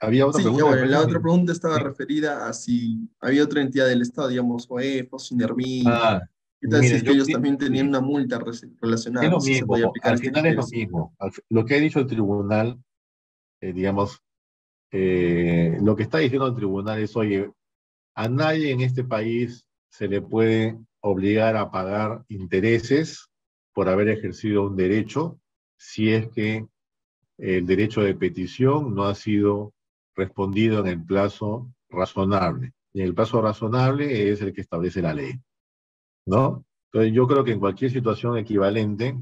había otra pregunta. la otra pregunta estaba referida a si había otra entidad del Estado, digamos, OEF, Sinermi. Ah, ¿Qué tal si es que ellos también tenían una multa relacionada? Es lo mismo, al final es lo mismo. Lo que ha dicho el tribunal, eh, digamos, eh, lo que está diciendo el tribunal es, oye, a nadie en este país se le puede obligar a pagar intereses por haber ejercido un derecho si es que el derecho de petición no ha sido respondido en el plazo razonable. Y el plazo razonable es el que establece la ley. ¿No? Entonces yo creo que en cualquier situación equivalente,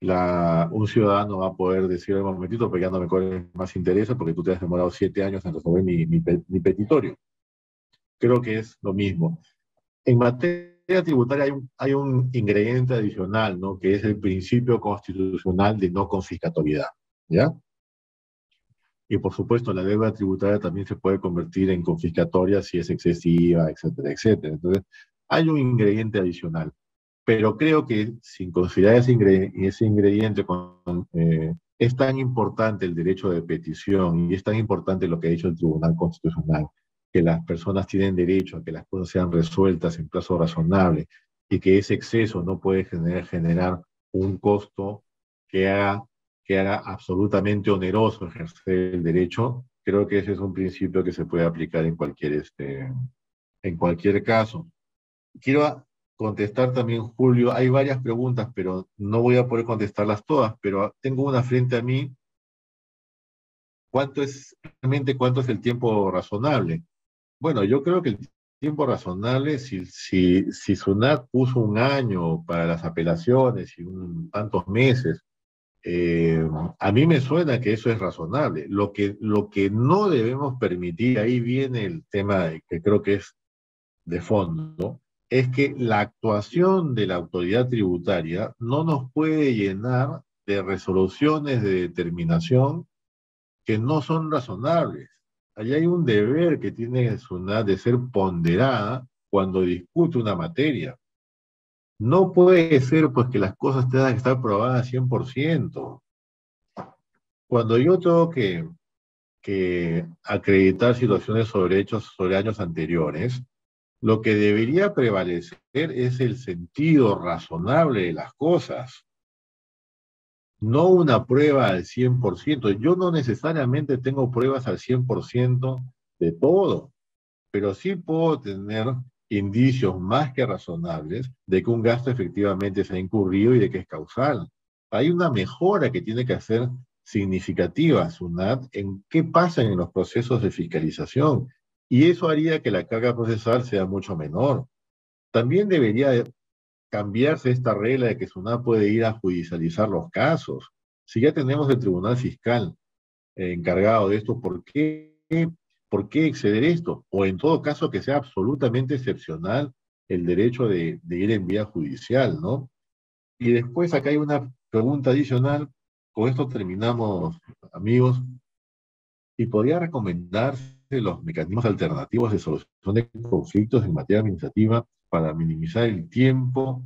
un ciudadano va a poder decir un momentito, porque ya no me más interés porque tú te has demorado siete años en resolver mi, mi, mi petitorio. Creo que es lo mismo. En materia tributaria hay un, hay un ingrediente adicional, ¿no? Que es el principio constitucional de no confiscatoriedad, ¿ya? Y por supuesto, la deuda tributaria también se puede convertir en confiscatoria si es excesiva, etcétera, etcétera. Entonces, hay un ingrediente adicional. Pero creo que sin considerar ese ingrediente, ese ingrediente eh, es tan importante el derecho de petición y es tan importante lo que ha dicho el Tribunal Constitucional, que las personas tienen derecho a que las cosas sean resueltas en plazo razonable y que ese exceso no puede generar, generar un costo que haga, que haga absolutamente oneroso ejercer el derecho, creo que ese es un principio que se puede aplicar en cualquier, este, en cualquier caso. Quiero contestar también, Julio, hay varias preguntas, pero no voy a poder contestarlas todas, pero tengo una frente a mí. ¿Cuánto es realmente cuánto es el tiempo razonable? Bueno, yo creo que el tiempo razonable, si, si, si SUNAT puso un año para las apelaciones y un, tantos meses eh, a mí me suena que eso es razonable. Lo que, lo que no debemos permitir, ahí viene el tema que creo que es de fondo, es que la actuación de la autoridad tributaria no nos puede llenar de resoluciones de determinación que no son razonables. Allí hay un deber que tiene de ser ponderada cuando discute una materia. No puede ser pues que las cosas tengan que estar probadas 100%. Cuando yo tengo que, que acreditar situaciones sobre hechos sobre años anteriores, lo que debería prevalecer es el sentido razonable de las cosas, no una prueba al 100%. Yo no necesariamente tengo pruebas al 100% de todo, pero sí puedo tener indicios más que razonables de que un gasto efectivamente se ha incurrido y de que es causal. Hay una mejora que tiene que hacer significativa, SUNAT, en qué pasa en los procesos de fiscalización. Y eso haría que la carga procesal sea mucho menor. También debería cambiarse esta regla de que SUNAT puede ir a judicializar los casos. Si ya tenemos el Tribunal Fiscal encargado de esto, ¿por qué ¿por qué exceder esto? O en todo caso que sea absolutamente excepcional el derecho de, ir en vía judicial, ¿no? Y después acá hay una pregunta adicional, con esto terminamos, amigos, y podría recomendarse los mecanismos alternativos de solución de conflictos en materia administrativa para minimizar el tiempo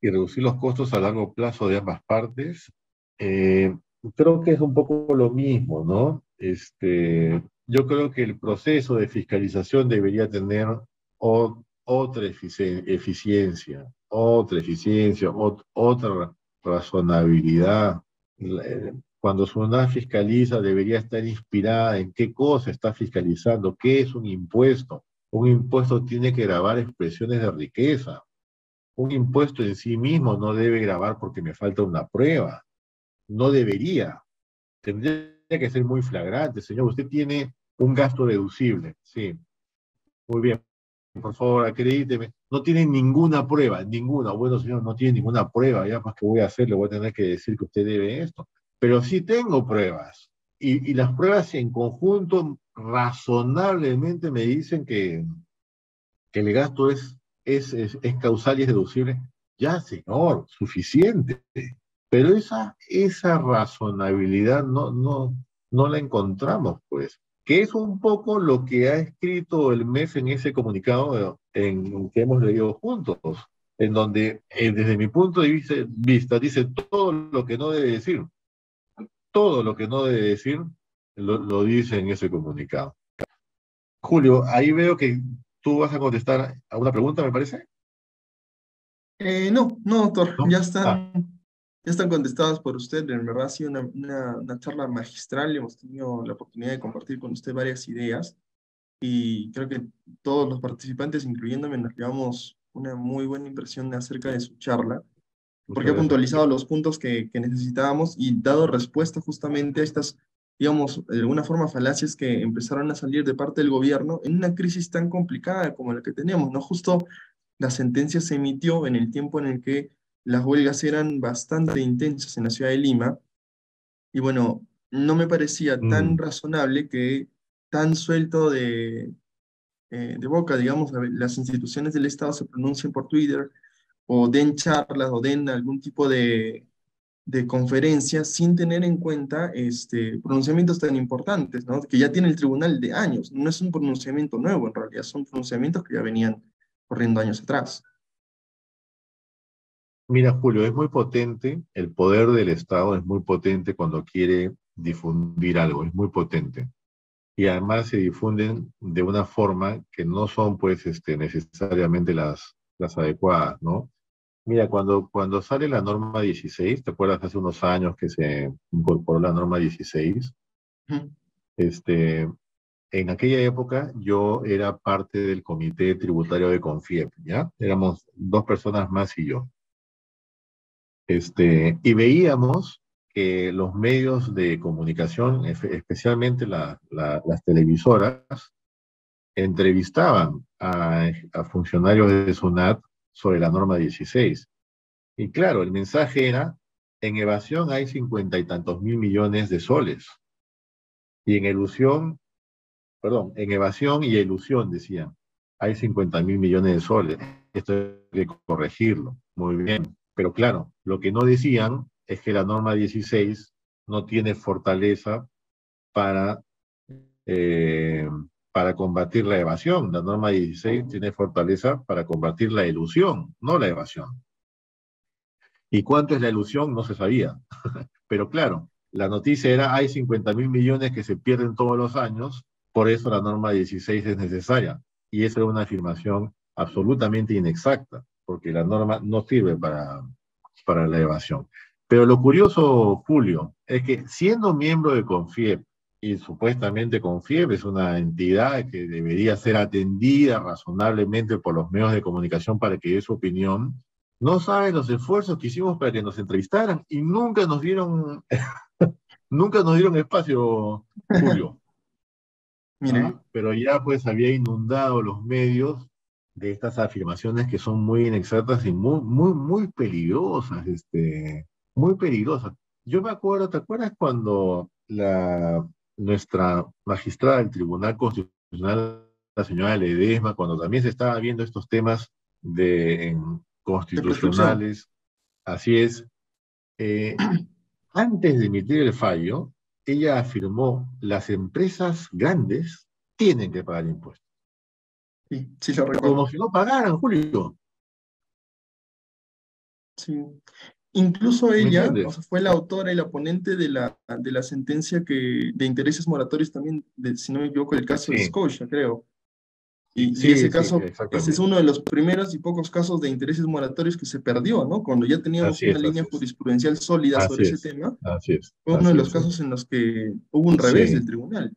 y reducir los costos a largo plazo de ambas partes. Eh, creo que es un poco lo mismo, ¿no? Este, yo creo que el proceso de fiscalización debería tener otra eficiencia, otra eficiencia, otra razonabilidad. Cuando una fiscaliza debería estar inspirada en qué cosa está fiscalizando, qué es un impuesto. Un impuesto tiene que grabar expresiones de riqueza. Un impuesto en sí mismo no debe grabar porque me falta una prueba. No debería. Tendría que ser muy flagrante. Señor, usted tiene un gasto deducible, sí. Muy bien. Por favor, acredíteme. No tiene ninguna prueba, ninguna. Bueno, señor, no tiene ninguna prueba. Ya más que voy a hacer, le voy a tener que decir que usted debe esto. Pero sí tengo pruebas. Y, las pruebas en conjunto razonablemente me dicen que, que el gasto es, es, es, es causal y deducible. Ya, señor, suficiente. Pero esa, esa razonabilidad no, no, no la encontramos, pues que es un poco lo que ha escrito el MES en ese comunicado en, que hemos leído juntos, en donde eh, desde mi punto de vista, dice todo lo que no debe decir, todo lo que no debe decir lo, dice en ese comunicado. Julio, ahí veo que tú vas a contestar a una pregunta, me parece. Eh, no, no, doctor, ya están. Ah ya están contestadas por usted. En verdad ha sido una, una, charla magistral. Hemos tenido la oportunidad de compartir con usted varias ideas y creo que todos los participantes, incluyéndome, nos llevamos una muy buena impresión acerca de su charla, porque ha puntualizado los puntos que, que necesitábamos y dado respuesta justamente a estas, digamos, de alguna forma falacias que empezaron a salir de parte del gobierno en una crisis tan complicada como la que teníamos, ¿no? Justo la sentencia se emitió en el tiempo en el que las huelgas eran bastante intensas en la ciudad de Lima. Y bueno, no me parecía tan mm. razonable que tan suelto de, eh, de boca, digamos, las instituciones del Estado se pronuncien por Twitter o den charlas o den algún tipo de, de conferencias sin tener en cuenta este, pronunciamientos tan importantes, ¿no? que ya tiene el tribunal de años. No es un pronunciamiento nuevo, en realidad son pronunciamientos que ya venían corriendo años atrás. Mira, Julio, es muy potente, el poder del Estado es muy potente cuando quiere difundir algo, es muy potente. Y además se difunden de una forma que no son pues este, necesariamente las, las adecuadas, ¿no? Mira, cuando, cuando sale la norma 16, ¿te acuerdas hace unos años que se incorporó la norma 16? Este, en aquella época yo era parte del comité tributario de Confiep, ¿ya? Éramos dos personas más y yo. Este, y veíamos que los medios de comunicación, especialmente las televisoras, entrevistaban a, funcionarios de SUNAT sobre la norma 16. Y claro, el mensaje era en evasión hay cincuenta y tantos mil millones de soles. Y en ilusión, perdón, en evasión y ilusión, decían, hay 50 mil millones de soles. Esto hay que corregirlo. Muy bien. Pero claro, lo que no decían es que la norma 16 no tiene fortaleza para, eh, para combatir la evasión. La norma 16 tiene fortaleza para combatir la ilusión, no la evasión. ¿Y cuánto es la ilusión? No se sabía. Pero claro, la noticia era hay 50 mil millones que se pierden todos los años, por eso la norma 16 es necesaria. Y esa es una afirmación absolutamente inexacta, porque la norma no sirve para, para la evasión. Pero lo curioso, Julio, es que siendo miembro de CONFIEP, y supuestamente CONFIEP es una entidad que debería ser atendida razonablemente por los medios de comunicación para que dé su opinión, no saben los esfuerzos que hicimos para que nos entrevistaran y nunca nos dieron, nunca nos dieron espacio, Julio. ¿Ah? Pero ya pues había inundado los medios de estas afirmaciones que son muy inexactas y muy, muy, muy peligrosas, este, muy peligrosas. Yo me acuerdo, ¿te acuerdas cuando la, nuestra magistrada del Tribunal Constitucional, la señora Ledesma, cuando también se estaba viendo estos temas de, constitucionales. Así es. Eh, antes de emitir el fallo, ella afirmó las empresas grandes tienen que pagar impuestos. Sí, sí lo. Como si no pagaran, Julio. Sí. Incluso ella fue la autora y la ponente de la, de la sentencia que, de intereses moratorios también, de, si no me equivoco, el caso de Scotia, creo. Y, sí, ese caso, ese es uno de los primeros y pocos casos de intereses moratorios que se perdió, ¿no? Cuando ya teníamos una línea jurisprudencial sólida sobre ese tema. Así es. Fue uno de los casos en los que hubo un revés del tribunal.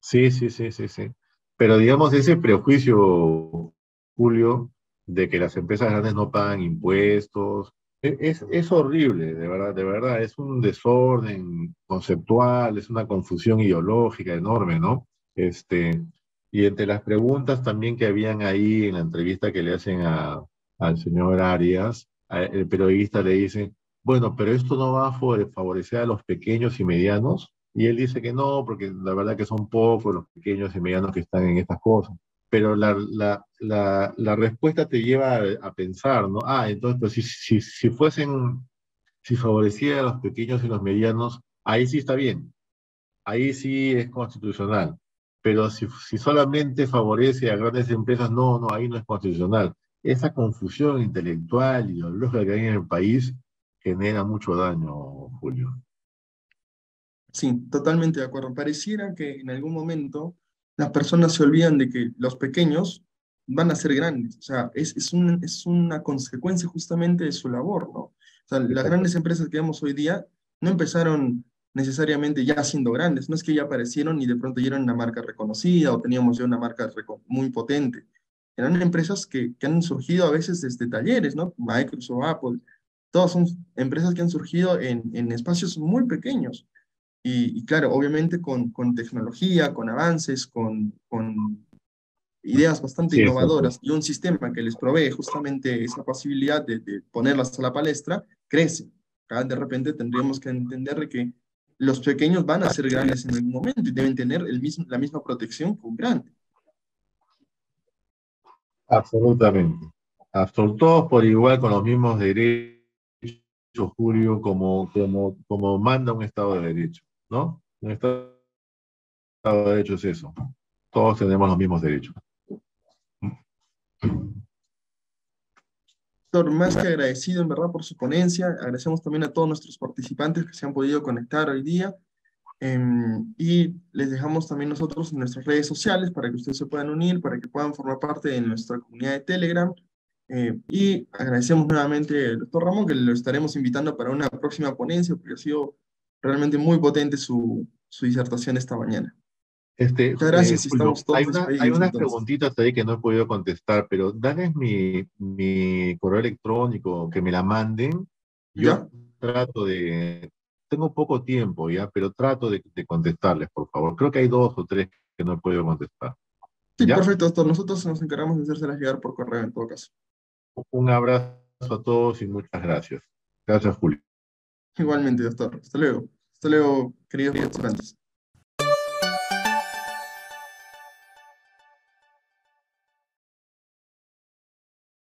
Sí, sí, sí, sí, sí. Pero digamos, ese prejuicio, Julio, de que las empresas grandes no pagan impuestos, es, es horrible, de verdad, de verdad. Es un desorden conceptual, es una confusión ideológica enorme, ¿no? Este, y entre las preguntas también que habían ahí en la entrevista que le hacen a, al señor Arias, el periodista le dice, bueno, pero esto no va a favorecer a los pequeños y medianos. Y él dice que no, porque la verdad que son pocos los pequeños y medianos que están en estas cosas. Pero la, la, la, respuesta te lleva a, pensar, ¿no? Ah, entonces, pues si, si, si fuesen, si favoreciera a los pequeños y los medianos, ahí sí está bien. Ahí sí es constitucional pero si, si, solamente favorece a grandes empresas, no, no, ahí no es constitucional. Esa confusión intelectual y ideológica que hay en el país genera mucho daño, Julio. Sí, totalmente de acuerdo. Pareciera que en algún momento las personas se olvidan de que los pequeños van a ser grandes. O sea, es, es, un, es una consecuencia justamente de su labor, ¿no? O sea, las grandes empresas que vemos hoy día no empezaron necesariamente ya siendo grandes, no es que ya aparecieron y de pronto ya eran una marca reconocida o teníamos ya una marca muy potente. Eran empresas que, que han surgido a veces desde talleres, ¿no? Microsoft, Apple, todas son empresas que han surgido en, en espacios muy pequeños. Y, claro, obviamente con, con, tecnología, con avances, con, con ideas bastante innovadoras y un sistema que les provee justamente esa posibilidad de, de ponerlas a la palestra, crece. De repente tendríamos que entender que los pequeños van a ser grandes en algún momento y deben tener el mismo, la misma protección que un grande. Absolutamente. Todos por igual con los mismos derechos, Julio, como, como, como manda un Estado de Derecho, ¿no? Un Estado de Derecho es eso. Todos tenemos los mismos derechos más que agradecido en verdad por su ponencia. Agradecemos también a todos nuestros participantes que se han podido conectar hoy día. Em, y les dejamos también nosotros en nuestras redes sociales para que ustedes se puedan unir, para que puedan formar parte de nuestra comunidad de Telegram. Eh, y agradecemos nuevamente al doctor Ramón, que lo estaremos invitando para una próxima ponencia, porque ha sido realmente muy potente su, su disertación esta mañana. Este, Muchas gracias, eh, estamos todos hay, una, hay unas preguntitas ahí que no he podido contestar, pero dale mi, mi correo electrónico, que me la manden. Yo trato de, tengo poco tiempo ya, pero trato de, de, contestarles, por favor. Creo que hay dos o tres que no he podido contestar. Sí, perfecto, doctor. Nosotros nos encargamos de hacérselas llegar por correo en todo caso. Un abrazo a todos y muchas gracias. Gracias, Julio. Igualmente, doctor. Hasta luego. Hasta luego, queridos participantes.